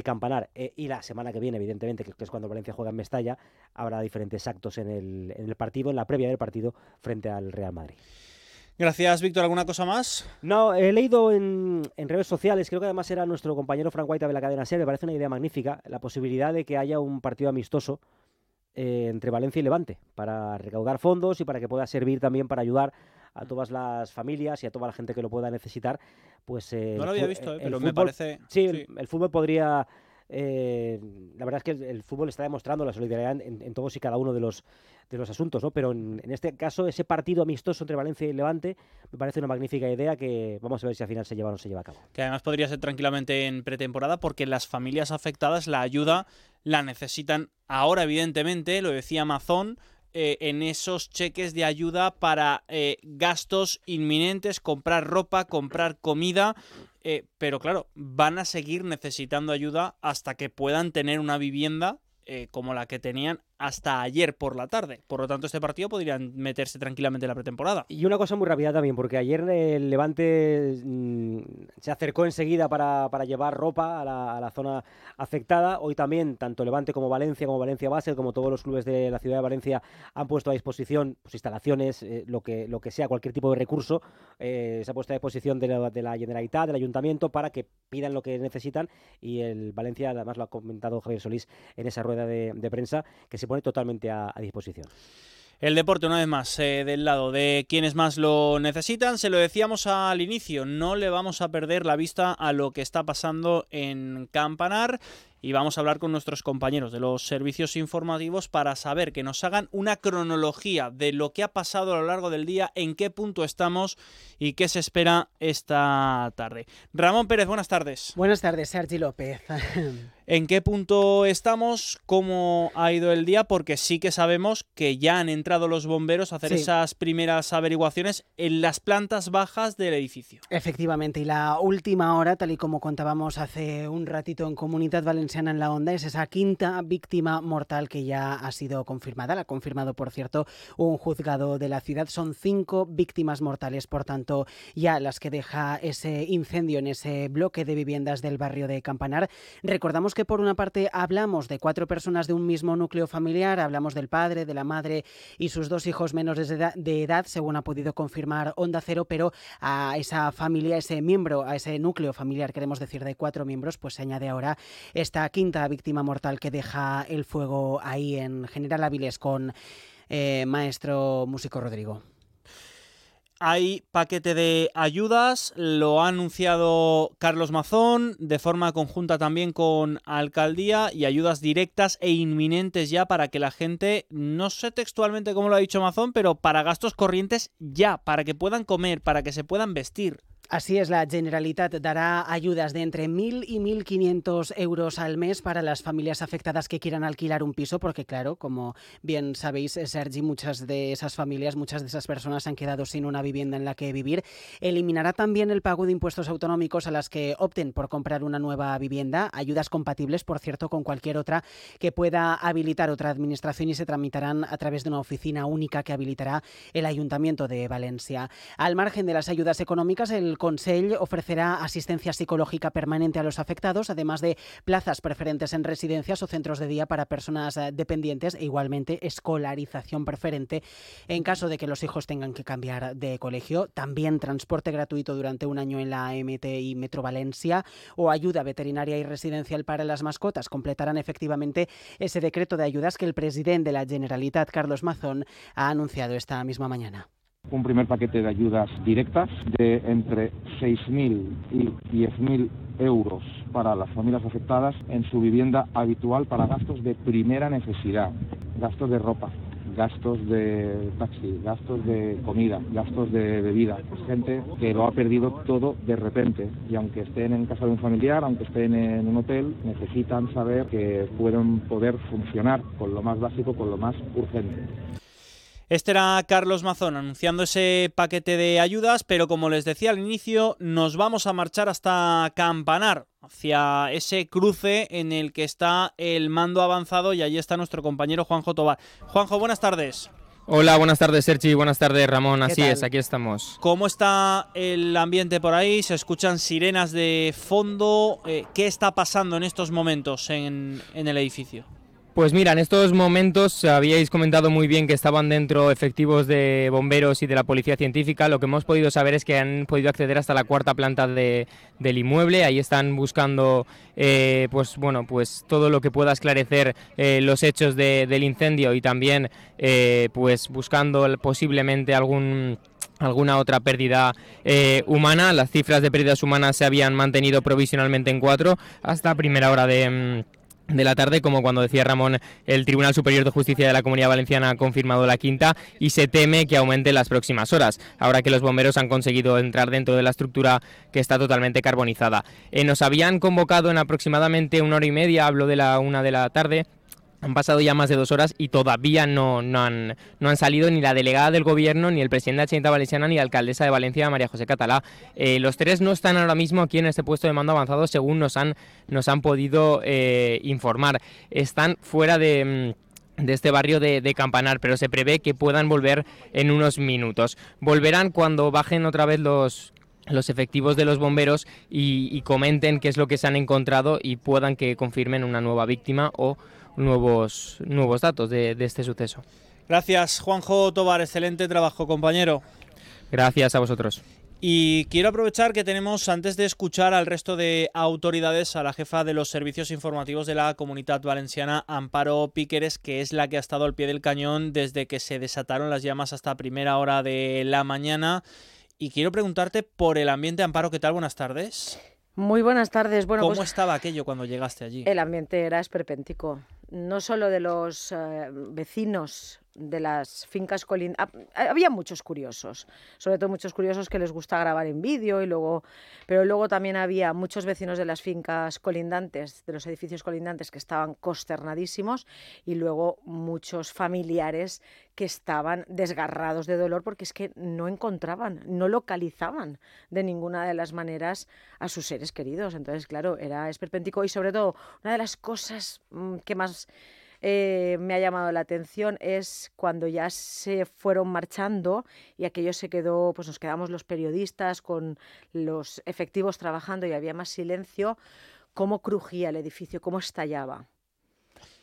Campanar. Eh, y la semana que viene, evidentemente, que, es cuando Valencia juega en Mestalla, habrá diferentes actos en el, en el partido, en la previa del partido frente al Real Madrid. Gracias, Víctor. ¿Alguna cosa más? No, he leído en, redes sociales, creo que además era nuestro compañero Frank White de la cadena SER, me parece una idea magnífica, la posibilidad de que haya un partido amistoso eh, entre Valencia y Levante para recaudar fondos y para que pueda servir también para ayudar a todas las familias y a toda la gente que lo pueda necesitar. Pues, eh, no lo había visto, eh, pero me parece... Sí, El, fútbol podría... la verdad es que el, fútbol está demostrando la solidaridad en, todos y cada uno de los de los asuntos, ¿no? Pero en, este caso, ese partido amistoso entre Valencia y Levante me parece una magnífica idea que vamos a ver si al final se lleva o no se lleva a cabo. Que además podría ser tranquilamente en pretemporada porque las familias afectadas la ayuda la necesitan ahora, evidentemente, lo decía Amazon, eh, en esos cheques de ayuda para eh, gastos inminentes, comprar ropa, comprar comida. Eh, pero claro, van a seguir necesitando ayuda hasta que puedan tener una vivienda como la que tenían hasta ayer por la tarde. Por lo tanto, este partido podrían meterse tranquilamente en la pretemporada. Y una cosa muy rápida también, porque ayer el Levante mm, se acercó enseguida para, llevar ropa a la, zona afectada. Hoy también, tanto Levante como Valencia, como Valencia Basel, como todos los clubes de la ciudad de Valencia han puesto a disposición pues, instalaciones, eh, lo, que, lo que sea, cualquier tipo de recurso, eh, se ha puesto a disposición de la, de la Generalitat, del Ayuntamiento, para que pidan lo que necesitan. Y el Valencia, además lo ha comentado Javier Solís en esa rueda de, prensa, que se pone totalmente a, disposición. El deporte, una vez más, eh, del lado de quienes más lo necesitan, se lo decíamos al inicio, no le vamos a perder la vista a lo que está pasando en Campanar y vamos a hablar con nuestros compañeros de los servicios informativos para saber que nos hagan una cronología de lo que ha pasado a lo largo del día, en qué punto estamos y qué se espera esta tarde. Ramón Pérez, buenas tardes. Buenas tardes, Sergi López. ¿En qué punto estamos? ¿Cómo ha ido el día? Porque sí que sabemos que ya han entrado los bomberos a hacer esas primeras averiguaciones en las plantas bajas del edificio. Efectivamente, y la última hora, tal y como contábamos hace un ratito en Comunidad Valenciana, Valenciana en la Onda es esa quinta víctima mortal que ya ha sido confirmada. La ha confirmado, por cierto, un juzgado de la ciudad. Son cinco víctimas mortales, por tanto, ya las que deja ese incendio en ese bloque de viviendas del barrio de Campanar. Recordamos que, por una parte, hablamos de cuatro personas de un mismo núcleo familiar, hablamos del padre, de la madre y sus dos hijos menores de edad, según ha podido confirmar Onda Cero, pero a esa familia, ese miembro, a ese núcleo familiar, queremos decir, de cuatro miembros, pues se añade ahora esta quinta víctima mortal que deja el fuego ahí en General Áviles con eh, maestro músico Rodrigo. Hay paquete de ayudas, lo ha anunciado Carlos Mazón de forma conjunta también con Alcaldía y ayudas directas e inminentes ya para que la gente, no sé textualmente cómo lo ha dicho Mazón, pero para gastos corrientes ya, para que puedan comer, para que se puedan vestir. Así es, la Generalitat dará ayudas de entre 1.000 y 1.500 euros al mes para las familias afectadas que quieran alquilar un piso, porque claro, como bien sabéis, Sergi, muchas de esas familias, muchas de esas personas han quedado sin una vivienda en la que vivir. Eliminará también el pago de impuestos autonómicos a las que opten por comprar una nueva vivienda, ayudas compatibles, por cierto, con cualquier otra que pueda habilitar otra administración y se tramitarán a través de una oficina única que habilitará el Ayuntamiento de Valencia. Al margen de las ayudas económicas, el el Consell ofrecerá asistencia psicológica permanente a los afectados, además de plazas preferentes en residencias o centros de día para personas eh, dependientes e igualmente escolarización preferente en caso de que los hijos tengan que cambiar de colegio. También transporte gratuito durante un año en la MTI Metro Valencia o ayuda veterinaria y residencial para las mascotas. Completarán efectivamente ese decreto de ayudas que el presidente de la Generalitat, Carlos Mazón, ha anunciado esta misma mañana un primer paquete de ayudas directas de entre 6.000 y 10.000 euros para las familias afectadas en su vivienda habitual para gastos de primera necesidad, gastos de ropa, gastos de taxi, gastos de comida, gastos de bebida. Gente que lo ha perdido todo de repente y aunque estén en casa de un familiar, aunque estén en un hotel, necesitan saber que pueden poder funcionar con lo más básico, con lo más urgente. Este era Carlos Mazón anunciando ese paquete de ayudas, pero como les decía al inicio, nos vamos a marchar hasta Campanar, hacia ese cruce en el que está el mando avanzado y allí está nuestro compañero Juanjo Tobar. Juanjo, buenas tardes. Hola, buenas tardes Sergi, buenas tardes Ramón, así es, aquí estamos. ¿Cómo está el ambiente por ahí? ¿Se escuchan sirenas de fondo? Eh, ¿Qué está pasando en estos momentos en el edificio? Pues mira, en estos momentos habíais comentado muy bien que estaban dentro efectivos de bomberos y de la policía científica. Lo que hemos podido saber es que han podido acceder hasta la cuarta planta del inmueble. Ahí están buscando, eh, pues bueno, pues todo lo que pueda esclarecer eh, los hechos del incendio y también, eh, pues buscando posiblemente algún alguna otra pérdida humana. Las cifras de pérdidas humanas se habían mantenido provisionalmente en cuatro hasta primera hora de, mm, de la tarde, como cuando decía Ramón, el Tribunal Superior de Justicia de la Comunidad Valenciana ha confirmado la quinta y se teme que aumente en las próximas horas, ahora que los bomberos han conseguido entrar dentro de la estructura que está totalmente carbonizada. Eh, nos habían convocado en aproximadamente una hora y media, hablo de la una de la tarde, han pasado ya más de dos horas y todavía no, no, han, no han salido ni la delegada del gobierno, ni el presidente de la Chinta Valenciana, ni la alcaldesa de Valencia, María José Catalá. Eh, los tres no están ahora mismo aquí en este puesto de mando avanzado, según nos han, nos han podido eh, informar. Están fuera de mm, de este barrio de, Campanar, pero se prevé que puedan volver en unos minutos. Volverán cuando bajen otra vez los, los efectivos de los bomberos y, y comenten qué es lo que se han encontrado y puedan que confirmen una nueva víctima o nuevos, nuevos datos de, de este suceso. Gracias, Juanjo Tobar. Excelente trabajo, compañero. Gracias a vosotros. Y quiero aprovechar que tenemos, antes de escuchar al resto de autoridades, a la jefa de los servicios informativos de la Comunidad Valenciana, Amparo Píqueres, que es la que ha estado al pie del cañón desde que se desataron las llamas hasta primera hora de la mañana. Y quiero preguntarte por el ambiente, Amparo, ¿qué tal? Buenas tardes. Muy buenas tardes. Bueno, ¿Cómo pues estaba aquello cuando llegaste allí? El ambiente era esperpéntico. No solo de los eh, vecinos de las fincas colindantes. Había muchos curiosos, sobre todo muchos curiosos que les gusta grabar en vídeo y luego, pero luego también había muchos vecinos de las fincas colindantes, de los edificios colindantes que estaban consternadísimos y luego muchos familiares que estaban desgarrados de dolor porque es que no encontraban, no localizaban de ninguna de las maneras a sus seres queridos. Entonces, claro, era esperpéntico y sobre todo una de las cosas mm, que más eh, me ha llamado la atención es cuando ya se fueron marchando y aquello se quedó, pues nos quedamos los periodistas con los efectivos trabajando y había más silencio, cómo crujía el edificio, cómo estallaba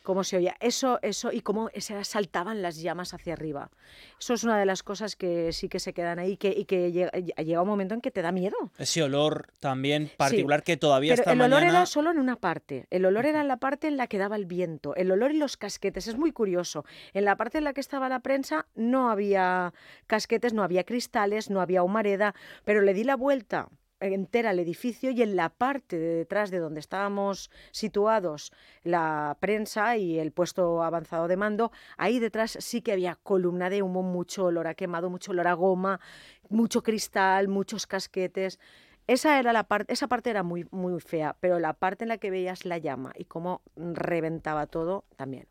cómo se oía. Eso, eso y cómo se saltaban las llamas hacia arriba. Eso es una de las cosas que sí que se quedan ahí que, y que llega, un momento en que te da miedo. Ese olor también particular que todavía está el olor era solo en una parte. El olor era en la parte en la que daba el viento. El olor y los casquetes. Es muy curioso. En la parte en la que estaba la prensa no había casquetes, no había cristales, no había humareda, pero le di la vuelta entera el edificio y en la parte de detrás de donde estábamos situados la prensa y el puesto avanzado de mando, ahí detrás sí que había columna de humo, mucho olor a quemado, mucho olor a goma, mucho cristal, muchos casquetes. Esa era la parte, esa parte era muy muy fea, pero la parte en la que veías la llama y cómo reventaba todo también.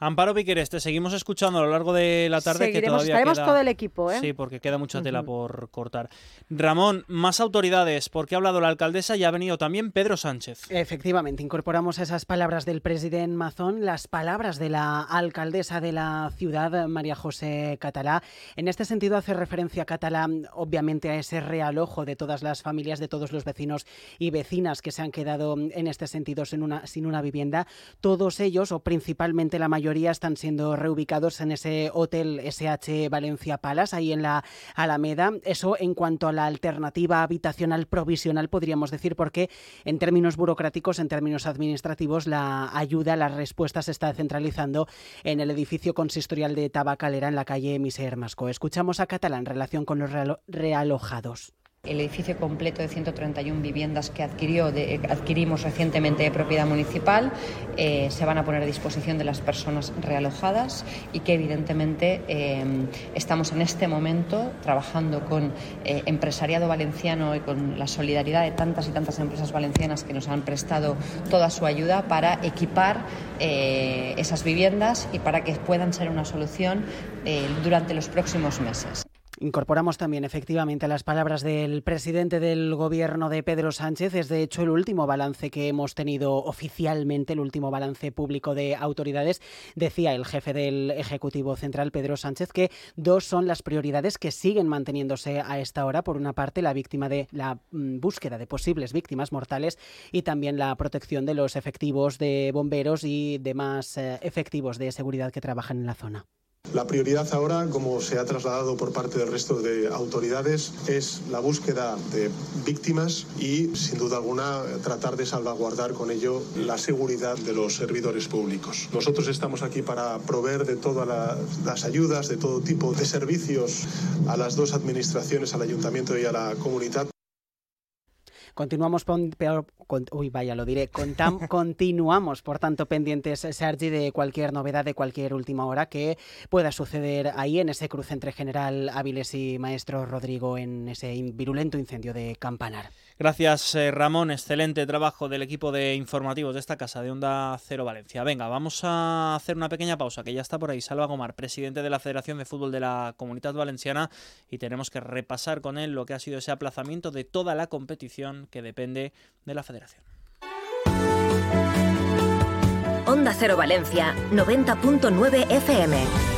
Amparo Piqueres, te seguimos escuchando a lo largo de la tarde. que todavía estaremos todo el equipo, ¿eh? Sí, porque queda mucha tela por cortar. Ramón, más autoridades, porque ha hablado la alcaldesa y ha venido también Pedro Sánchez. Efectivamente, incorporamos esas palabras del presidente Mazón, las palabras de la alcaldesa de la ciudad, María José Catalá. En este sentido hace referencia Catalá, obviamente, a ese realojo de todas las familias, de todos los vecinos y vecinas que se han quedado en este sentido sin una, sin una vivienda. Todos ellos, o principalmente la mayoría, están siendo reubicados en ese hotel SH Valencia Palace, ahí en la Alameda. Eso en cuanto a la alternativa habitacional provisional, podríamos decir, porque en términos burocráticos, en términos administrativos, la ayuda, la respuesta se está centralizando en el edificio consistorial de Tabacalera en la calle Miser Masco. Escuchamos a Catalán en relación con los realojados. El edificio completo de 131 viviendas que adquirió, adquirimos recientemente de propiedad municipal eh, se van a poner a disposición de las personas realojadas y que evidentemente eh, estamos en este momento trabajando con eh, empresariado valenciano y con la solidaridad de tantas y tantas empresas valencianas que nos han prestado toda su ayuda para equipar esas viviendas y para que puedan ser una solución durante los próximos meses. Incorporamos también efectivamente las palabras del presidente del gobierno de Pedro Sánchez. Es de hecho el último balance que hemos tenido oficialmente, el último balance público de autoridades. Decía el jefe del Ejecutivo Central, Pedro Sánchez, que dos son las prioridades que siguen manteniéndose a esta hora. Por una parte, la víctima de la mm, búsqueda de posibles víctimas mortales y también la protección de los efectivos de bomberos y demás eh, efectivos de seguridad que trabajan en la zona. La prioridad ahora, como se ha trasladado por parte del resto de autoridades, es la búsqueda de víctimas y, sin duda alguna, tratar de salvaguardar con ello la seguridad de los servidores públicos. Nosotros estamos aquí para proveer de todas las ayudas, de todo tipo de servicios a las dos administraciones, al ayuntamiento y a la comunidad. Continuamos peor, uy, vaya, lo diré. continuamos, por tanto, pendientes, Sergi, de cualquier novedad, de cualquier última hora que pueda suceder ahí en ese cruce entre General Áviles y Maestro Rodrigo en ese virulento incendio de Campanar. Gracias, eh, Ramón. Excelente trabajo del equipo de informativos de esta casa de Onda Cero Valencia. Venga, vamos a hacer una pequeña pausa, que ya está por ahí Salva Gomar, presidente de la Federación de Fútbol de la Comunidad Valenciana, y tenemos que repasar con él lo que ha sido ese aplazamiento de toda la competición que depende de la Federación. Onda Cero Valencia, 90.9 FM.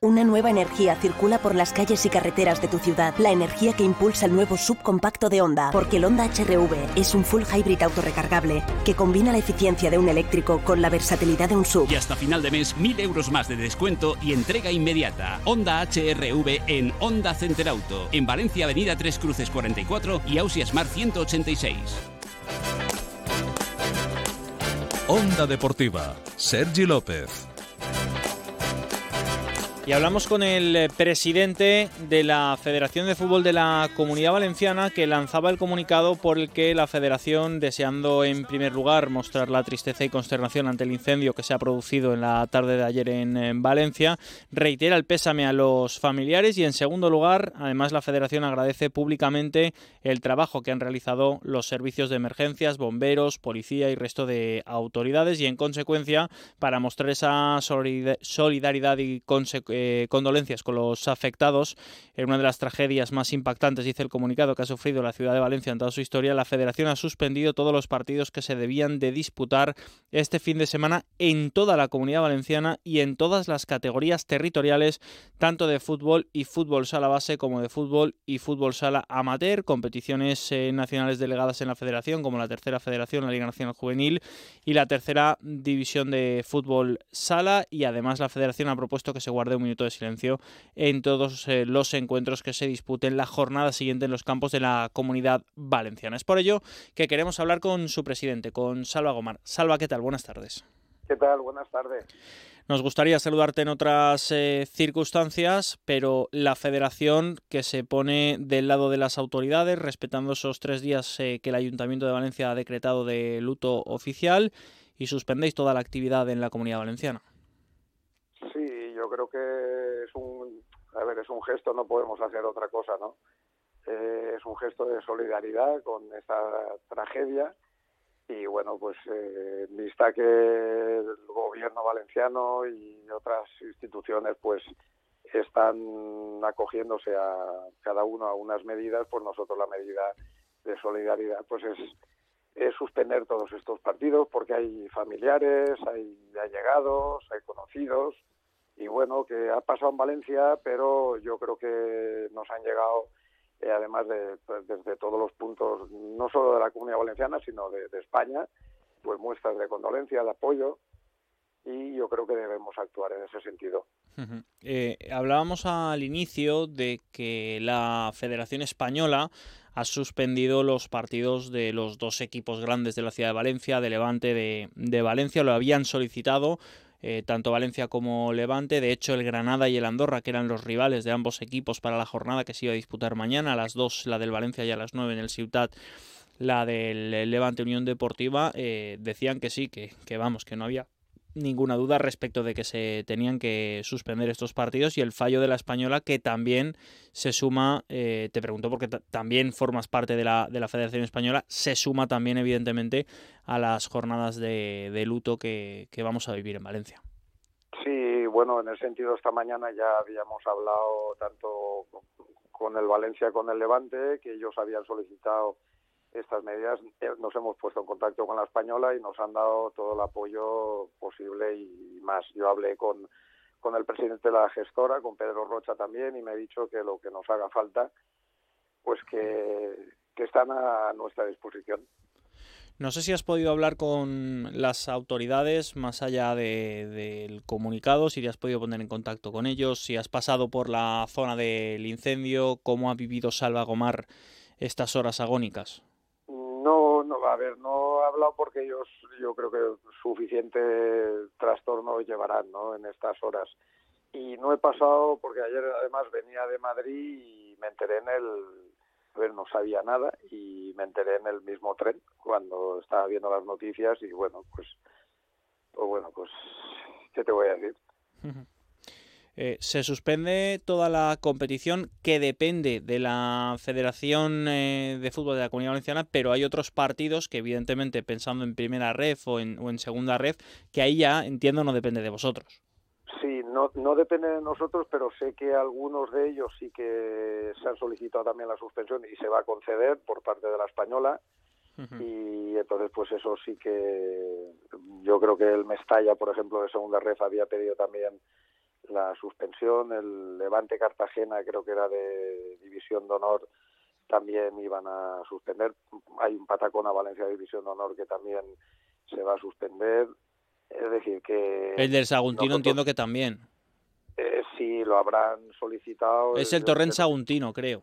Una nueva energía circula por las calles y carreteras de tu ciudad. La energía que impulsa el nuevo subcompacto de Honda. Porque el Honda HRV es un full hybrid autorrecargable que combina la eficiencia de un eléctrico con la versatilidad de un sub. Y hasta final de mes, 1000 euros más de descuento y entrega inmediata. Honda HRV en Honda Center Auto. En Valencia, Avenida Tres Cruces 44 y Ausia Smart 186. Onda Deportiva, Sergi López. Y hablamos con el eh, presidente de la Federación de Fútbol de la Comunidad Valenciana que lanzaba el comunicado por el que la federación, deseando en primer lugar mostrar la tristeza y consternación ante el incendio que se ha producido en la tarde de ayer en, en Valencia, reitera el pésame a los familiares y en segundo lugar, además la federación agradece públicamente el trabajo que han realizado los servicios de emergencias, bomberos, policía y resto de autoridades y en consecuencia para mostrar esa solida- solidaridad y consecuencia eh, condolencias con los afectados en una de las tragedias más impactantes, dice el comunicado que ha sufrido la ciudad de Valencia en toda su historia. La federación ha suspendido todos los partidos que se debían de disputar este fin de semana en toda la comunidad valenciana y en todas las categorías territoriales, tanto de fútbol y fútbol sala base como de fútbol y fútbol sala amateur, competiciones eh, nacionales delegadas en la federación como la tercera federación, la Liga Nacional Juvenil y la tercera división de fútbol sala y además la federación ha propuesto que se guarde un minuto de silencio en todos eh, los encuentros que se disputen la jornada siguiente en los campos de la comunidad valenciana. Es por ello que queremos hablar con su presidente, con Salva Gomar. Salva, ¿qué tal? Buenas tardes. ¿Qué tal? Buenas tardes. Nos gustaría saludarte en otras eh, circunstancias, pero la federación que se pone del lado de las autoridades, respetando esos tres días eh, que el Ayuntamiento de Valencia ha decretado de luto oficial y suspendéis toda la actividad en la comunidad valenciana. Sí, yo creo que es un, a ver, es un gesto, no podemos hacer otra cosa, ¿no? Eh, es un gesto de solidaridad con esta tragedia y bueno, pues eh, vista que el gobierno valenciano y otras instituciones pues están acogiéndose a cada uno a unas medidas, pues nosotros la medida de solidaridad pues es, es suspender todos estos partidos porque hay familiares, hay allegados, hay conocidos y bueno, que ha pasado en Valencia, pero yo creo que nos han llegado eh, además de pues, desde todos los puntos, no solo de la comunidad valenciana, sino de, de España, pues muestras de condolencia, de apoyo, y yo creo que debemos actuar en ese sentido. Ujú. Eh, hablábamos al inicio de que la Federación Española ha suspendido los partidos de los dos equipos grandes de la ciudad de Valencia, de Levante de, de Valencia, lo habían solicitado eh, tanto Valencia como Levante. De hecho, el Granada y el Andorra, que eran los rivales de ambos equipos para la jornada que se iba a disputar mañana, a las 2 la del Valencia y a las 9 en el Ciutat la del Levante Unión Deportiva, eh, decían que sí, que, que vamos, que no había ninguna duda respecto de que se tenían que suspender estos partidos y el fallo de la española que también se suma, eh, te pregunto porque ta- también formas parte de la, de la Federación Española, se suma también evidentemente a las jornadas de, luto que, que vamos a vivir en Valencia. Sí, bueno, en ese sentido esta mañana ya habíamos hablado tanto con el Valencia, con el Levante, que ellos habían solicitado estas medidas. Eh, Nos hemos puesto en contacto con la española y nos han dado todo el apoyo posible y más. Yo hablé con, con el presidente de la gestora, con Pedro Rocha también, y me ha dicho que lo que nos haga falta, pues que, que están a nuestra disposición. No sé si has podido hablar con las autoridades más allá de- del comunicado, si te has podido poner en contacto con ellos, si has pasado por la zona del incendio, cómo ha vivido Salva Gomar estas horas agónicas. No, a ver, no he hablado porque ellos, yo creo que suficiente trastorno llevarán, ¿no? En estas horas. Y no he pasado porque ayer además venía de Madrid y me enteré en el, a ver, no sabía nada y me enteré en el mismo tren cuando estaba viendo las noticias y bueno, pues, pues bueno, pues, ¿qué te voy a decir? Eh, se suspende toda la competición que depende de la Federación eh, de Fútbol de la Comunidad Valenciana, pero hay otros partidos que evidentemente pensando en primera ref o en, o en segunda ref, que ahí ya entiendo no depende de vosotros. Sí, no, no depende de nosotros, pero sé que algunos de ellos sí que se han solicitado también la suspensión y se va a conceder por parte de la española. Y entonces, pues eso sí que yo creo que el Mestalla, por ejemplo, de segunda ref había pedido también la suspensión. El Levante Cartagena, creo que era de División de Honor, también iban a suspender. Hay un Patacón a Valencia División de Honor que también se va a suspender. Es decir, que... El del Saguntino entiendo que también. Eh, sí, lo habrán solicitado. Es el Torrent Saguntino, creo.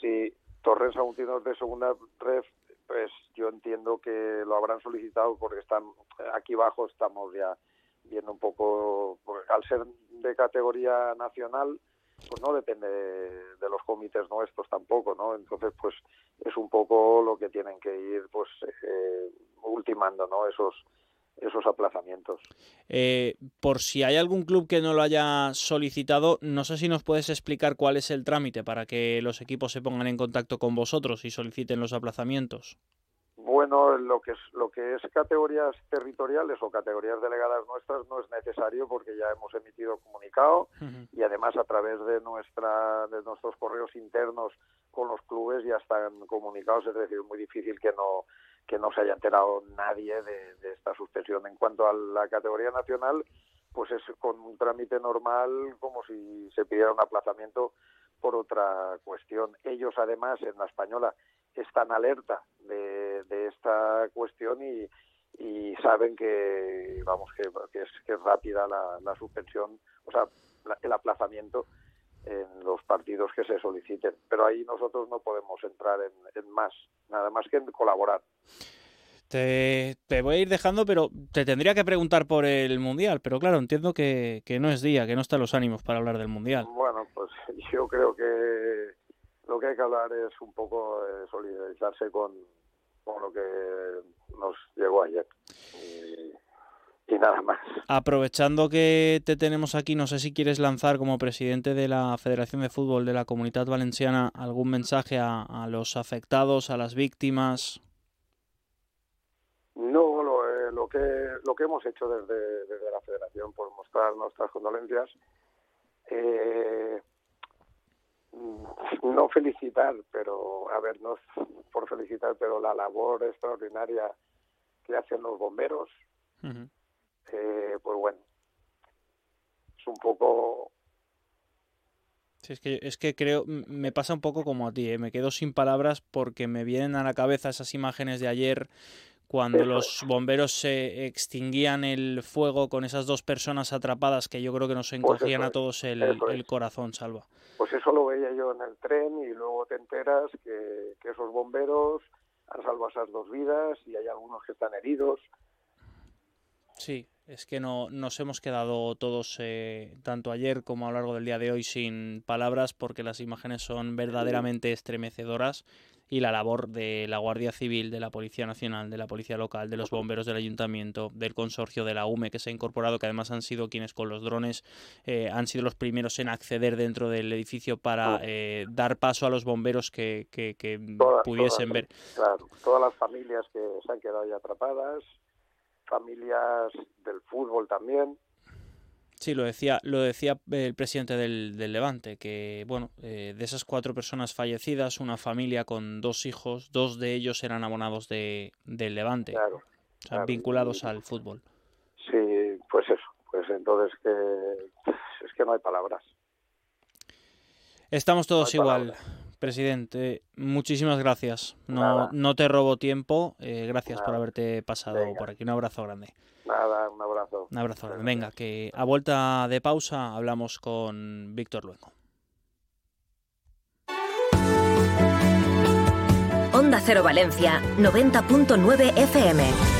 Sí, Torrent Saguntino de segunda ref, pues yo entiendo que lo habrán solicitado porque están aquí abajo estamos ya viendo un poco, porque al ser de categoría nacional, pues no depende de, los comités nuestros tampoco, ¿no? Entonces, pues es un poco lo que tienen que ir, pues, eh, ultimando, ¿no? Esos esos aplazamientos. Eh, por si hay algún club que no lo haya solicitado, no sé si nos puedes explicar cuál es el trámite para que los equipos se pongan en contacto con vosotros y soliciten los aplazamientos. Bueno, lo que es lo que es categorías territoriales o categorías delegadas nuestras no es necesario porque ya hemos emitido comunicado uh -huh. y además a través de nuestra de nuestros correos internos con los clubes ya están comunicados, es decir, es muy difícil que no que no se haya enterado nadie de, de esta suspensión. En cuanto a la categoría nacional, pues es con un trámite normal como si se pidiera un aplazamiento por otra cuestión. Ellos además en la española están alerta de, de esta cuestión y, y, saben que vamos que, que, es, que es rápida la, la suspensión, o sea, la, el aplazamiento en los partidos que se soliciten. Pero ahí nosotros no podemos entrar en, en más, nada más que en colaborar. Te, te, voy a ir dejando, pero te tendría que preguntar por el Mundial. Pero claro, entiendo que, que, no es día, que no están los ánimos para hablar del Mundial. Bueno, pues yo creo que lo que hay que hablar es un poco de solidarizarse con, con lo que nos llegó ayer. Y, y nada más. Aprovechando que te tenemos aquí, no sé si quieres lanzar como presidente de la Federación de Fútbol de la Comunidad Valenciana algún mensaje a, a los afectados, a las víctimas. No, lo, eh, lo, que lo que hemos hecho desde, desde la Federación por mostrar nuestras condolencias, eh, no felicitar, pero a ver, no por felicitar, pero la labor extraordinaria que hacen los bomberos, uh -huh. eh, pues bueno, es un poco Sí, es que, es que creo, me pasa un poco como a ti, ¿eh? me quedo sin palabras porque me vienen a la cabeza esas imágenes de ayer cuando los bomberos se extinguían el fuego con esas dos personas atrapadas que yo creo que nos encogían pues a todos el, el, corazón, Salva. Pues eso lo veía yo en el tren y luego te enteras que, que esos bomberos han salvado esas dos vidas y hay algunos que están heridos. Sí, es que no nos hemos quedado todos, eh, tanto ayer como a lo largo del día de hoy, sin palabras porque las imágenes son verdaderamente estremecedoras y la labor de la Guardia Civil, de la Policía Nacional, de la Policía Local, de los bomberos del Ayuntamiento, del consorcio de la UME que se ha incorporado, que además han sido quienes con los drones eh, han sido los primeros en acceder dentro del edificio para eh, dar paso a los bomberos que, que, que todas, pudiesen todas, ver. Claro, todas las familias que se han quedado ya atrapadas, familias del fútbol también. Sí, lo decía, lo decía el presidente del, del Levante, que bueno, eh, de esas cuatro personas fallecidas, una familia con dos hijos, dos de ellos eran abonados de, del Levante, claro, o sea, claro. vinculados al fútbol. Sí, pues eso, pues entonces que es que no hay palabras. Estamos todos no igual. Palabras. Presidente, muchísimas gracias. No, no te robo tiempo. Eh, gracias Nada. por haberte pasado Venga. por aquí. Un abrazo grande. Nada, un abrazo. Un abrazo grande. Venga, que a vuelta de pausa hablamos con Víctor Luengo. Onda Cero Valencia, 90.9 FM.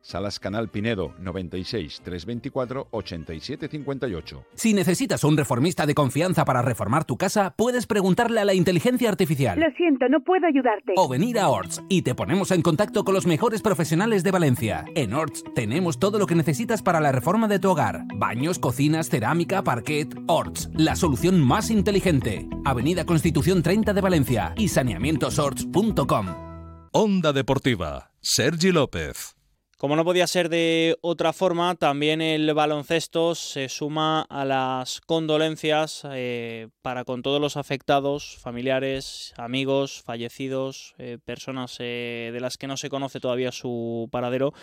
Salas Canal Pinedo 96 324 87 58. Si necesitas un reformista de confianza para reformar tu casa, puedes preguntarle a la inteligencia artificial. Lo siento, no puedo ayudarte. O venir a Orts y te ponemos en contacto con los mejores profesionales de Valencia. En Orts tenemos todo lo que necesitas para la reforma de tu hogar: baños, cocinas, cerámica, parquet. Orts, la solución más inteligente. Avenida Constitución 30 de Valencia y saneamientosorts.com. Onda Deportiva, Sergi López. Como no podía ser de otra forma, también el baloncesto se suma a las condolencias eh, para con todos los afectados, familiares, amigos, fallecidos, eh, personas eh, de las que no se conoce todavía su paradero,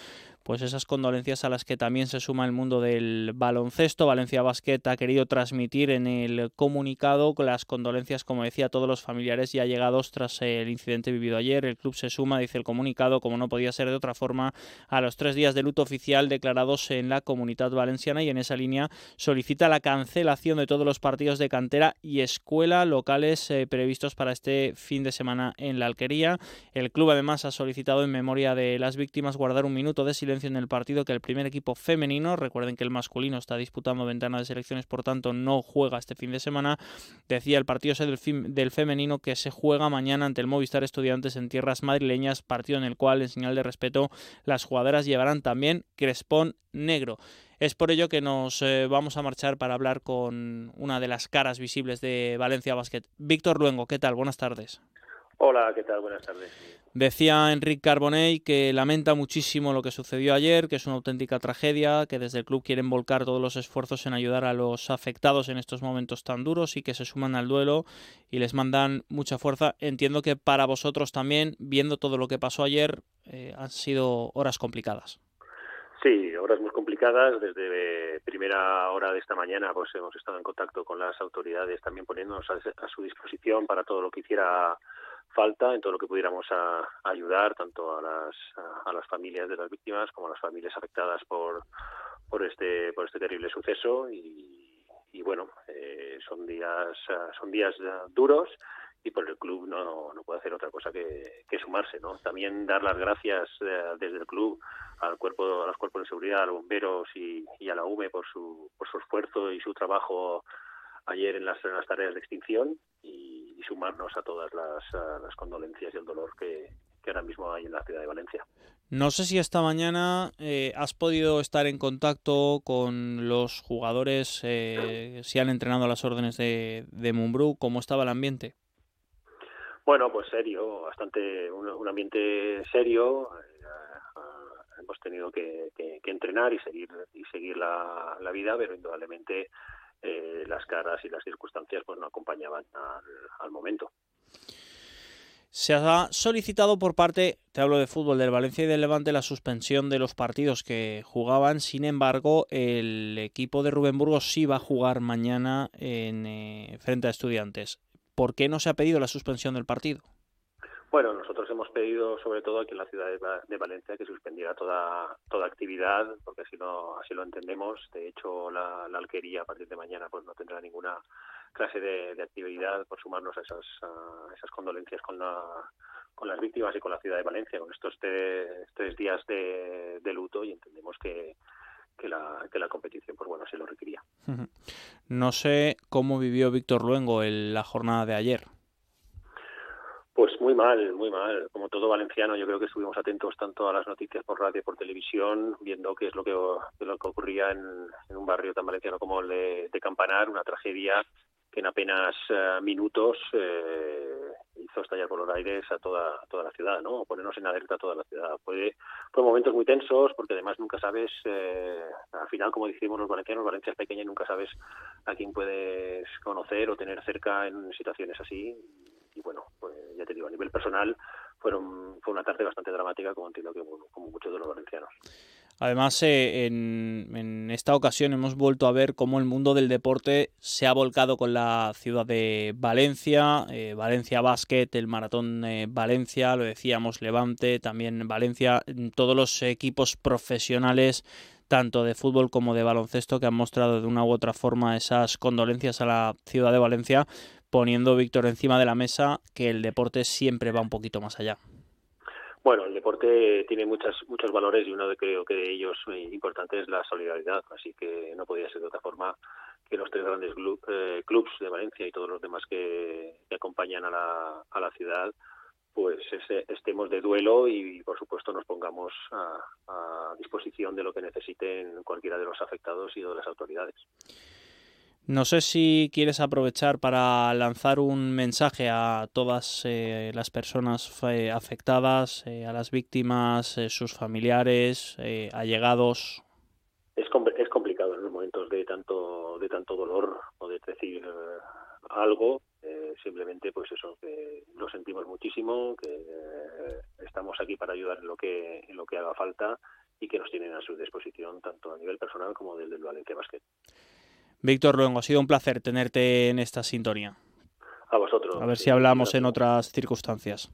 pues esas condolencias a las que también se suma el mundo del baloncesto. Valencia Basket ha querido transmitir en el comunicado las condolencias, como decía, a todos los familiares ya llegados tras el incidente vivido ayer. El club se suma, dice el comunicado, como no podía ser de otra forma, a los tres días de luto oficial declarados en la comunidad valenciana y en esa línea solicita la cancelación de todos los partidos de cantera y escuela locales eh, previstos para este fin de semana en la Alquería. El club además ha solicitado en memoria de las víctimas guardar un minuto de silencio en el partido que el primer equipo femenino, recuerden que el masculino está disputando ventana de selecciones, por tanto no juega este fin de semana, decía el partido del, del femenino que se juega mañana ante el Movistar Estudiantes en tierras madrileñas, partido en el cual, en señal de respeto, las jugadoras llevarán también crespón negro. Es por ello que nos eh, vamos a marchar para hablar con una de las caras visibles de Valencia Basket. Víctor Luengo, ¿qué tal? Buenas tardes. Hola, ¿qué tal? Buenas tardes. Decía Enrique Carbonell que lamenta muchísimo lo que sucedió ayer, que es una auténtica tragedia, que desde el club quieren volcar todos los esfuerzos en ayudar a los afectados en estos momentos tan duros y que se suman al duelo y les mandan mucha fuerza. Entiendo que para vosotros también, viendo todo lo que pasó ayer, eh, han sido horas complicadas. Sí, horas muy complicadas. Desde primera hora de esta mañana pues hemos estado en contacto con las autoridades, también poniéndonos a, a su disposición para todo lo que hiciera falta en todo lo que pudiéramos ayudar tanto a las a, las familias de las víctimas como a las familias afectadas por por este por este terrible suceso. Y, y bueno eh, son días son días duros y por el club no, no puede hacer otra cosa que, que sumarse no también dar las gracias eh, desde el club al cuerpo a los cuerpos de seguridad a los bomberos y, y a la UME por su por su esfuerzo y su trabajo ayer en las, en las tareas de extinción. Y, sumarnos a todas las, condolencias y el dolor que, ahora mismo hay en la ciudad de Valencia. No sé si esta mañana eh, has podido estar en contacto con los jugadores, eh, si han entrenado a las órdenes de, de Mumbrú, ¿cómo estaba el ambiente? Bueno, pues serio, bastante, un, ambiente serio. Eh, hemos tenido que, entrenar y seguir y seguir la, la vida, pero indudablemente eh, las caras y las circunstancias pues no acompañaban al, momento. Se ha solicitado por parte, te hablo de fútbol, del Valencia y del Levante la suspensión de los partidos que jugaban. Sin embargo, el equipo de Rubén Burgos sí va a jugar mañana en eh, frente a estudiantes. ¿Por qué no se ha pedido la suspensión del partido? Bueno, nosotros hemos pedido, sobre todo aquí en la ciudad de Valencia, que suspendiera toda toda actividad, porque así no así lo entendemos. De hecho, la, alquería a partir de mañana pues no tendrá ninguna clase de, actividad por sumarnos a esas esas condolencias con la con las víctimas y con la ciudad de Valencia, con estos tres, días de, luto y entendemos que, que la competición, pues bueno, se lo requería. No sé cómo vivió Víctor Luengo en la jornada de ayer. Pues muy mal, muy mal. Como todo valenciano, yo creo que estuvimos atentos tanto a las noticias por radio por televisión, viendo qué es lo que, lo que ocurría en, un barrio tan valenciano como el de, Campanar, una tragedia que en apenas eh, minutos eh, hizo estallar por los aires a toda, toda la ciudad, ¿no? Ponernos en alerta a toda la ciudad. Fue, fue momentos muy tensos porque además nunca sabes, eh, al final, como decimos los valencianos, Valencia es pequeña y nunca sabes a quién puedes conocer o tener cerca en situaciones así y bueno, pues ya te digo, a nivel personal fueron, fue una tarde bastante dramática, como entiendo que como muchos de los valencianos. Además, eh, en, esta ocasión hemos vuelto a ver cómo el mundo del deporte se ha volcado con la ciudad de Valencia, eh, Valencia Basket, el Maratón eh, Valencia, lo decíamos, Levante, también Valencia, todos los equipos profesionales tanto de fútbol como de baloncesto que han mostrado de una u otra forma esas condolencias a la ciudad de Valencia, poniendo Víctor encima de la mesa que el deporte siempre va un poquito más allá. Bueno, el deporte tiene muchas, muchos valores y uno de creo que de ellos eh, importante es la solidaridad, así que no podía ser de otra forma que los tres grandes eh, clubs de Valencia y todos los demás que, acompañan a la, a la ciudad pues estemos de duelo y por supuesto nos pongamos a, a disposición de lo que necesiten cualquiera de los afectados y de las autoridades. No sé si quieres aprovechar para lanzar un mensaje a todas eh, las personas eh, afectadas, eh, a las víctimas, sus familiares, allegados. Es, es complicado en los momentos de tanto de tanto dolor o de decir algo. simplemente, pues eso, que lo sentimos muchísimo, que estamos aquí para ayudar en lo que en lo que haga falta y que nos tienen a su disposición tanto a nivel personal como desde el Valencia Basket. Víctor Luengo, ha sido un placer tenerte en esta sintonía. A vosotros. A ver si hablamos en otras circunstancias.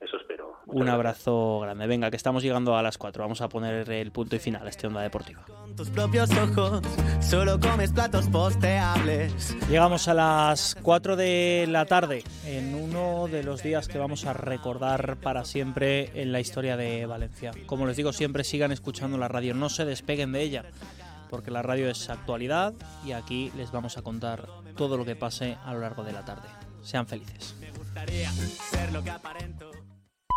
Eso espero. un abrazo grande. Venga, que estamos llegando a las 4. Vamos a poner el punto y final a esta onda deportiva. Con tus propios ojos, solo comes platos posteables. Llegamos a las 4 de la tarde, en uno de los días que vamos a recordar para siempre en la historia de Valencia. Como les digo siempre, sigan escuchando la radio, no se despeguen de ella porque la radio es actualidad y aquí les vamos a contar todo lo que pase a lo largo de la tarde. Sean felices.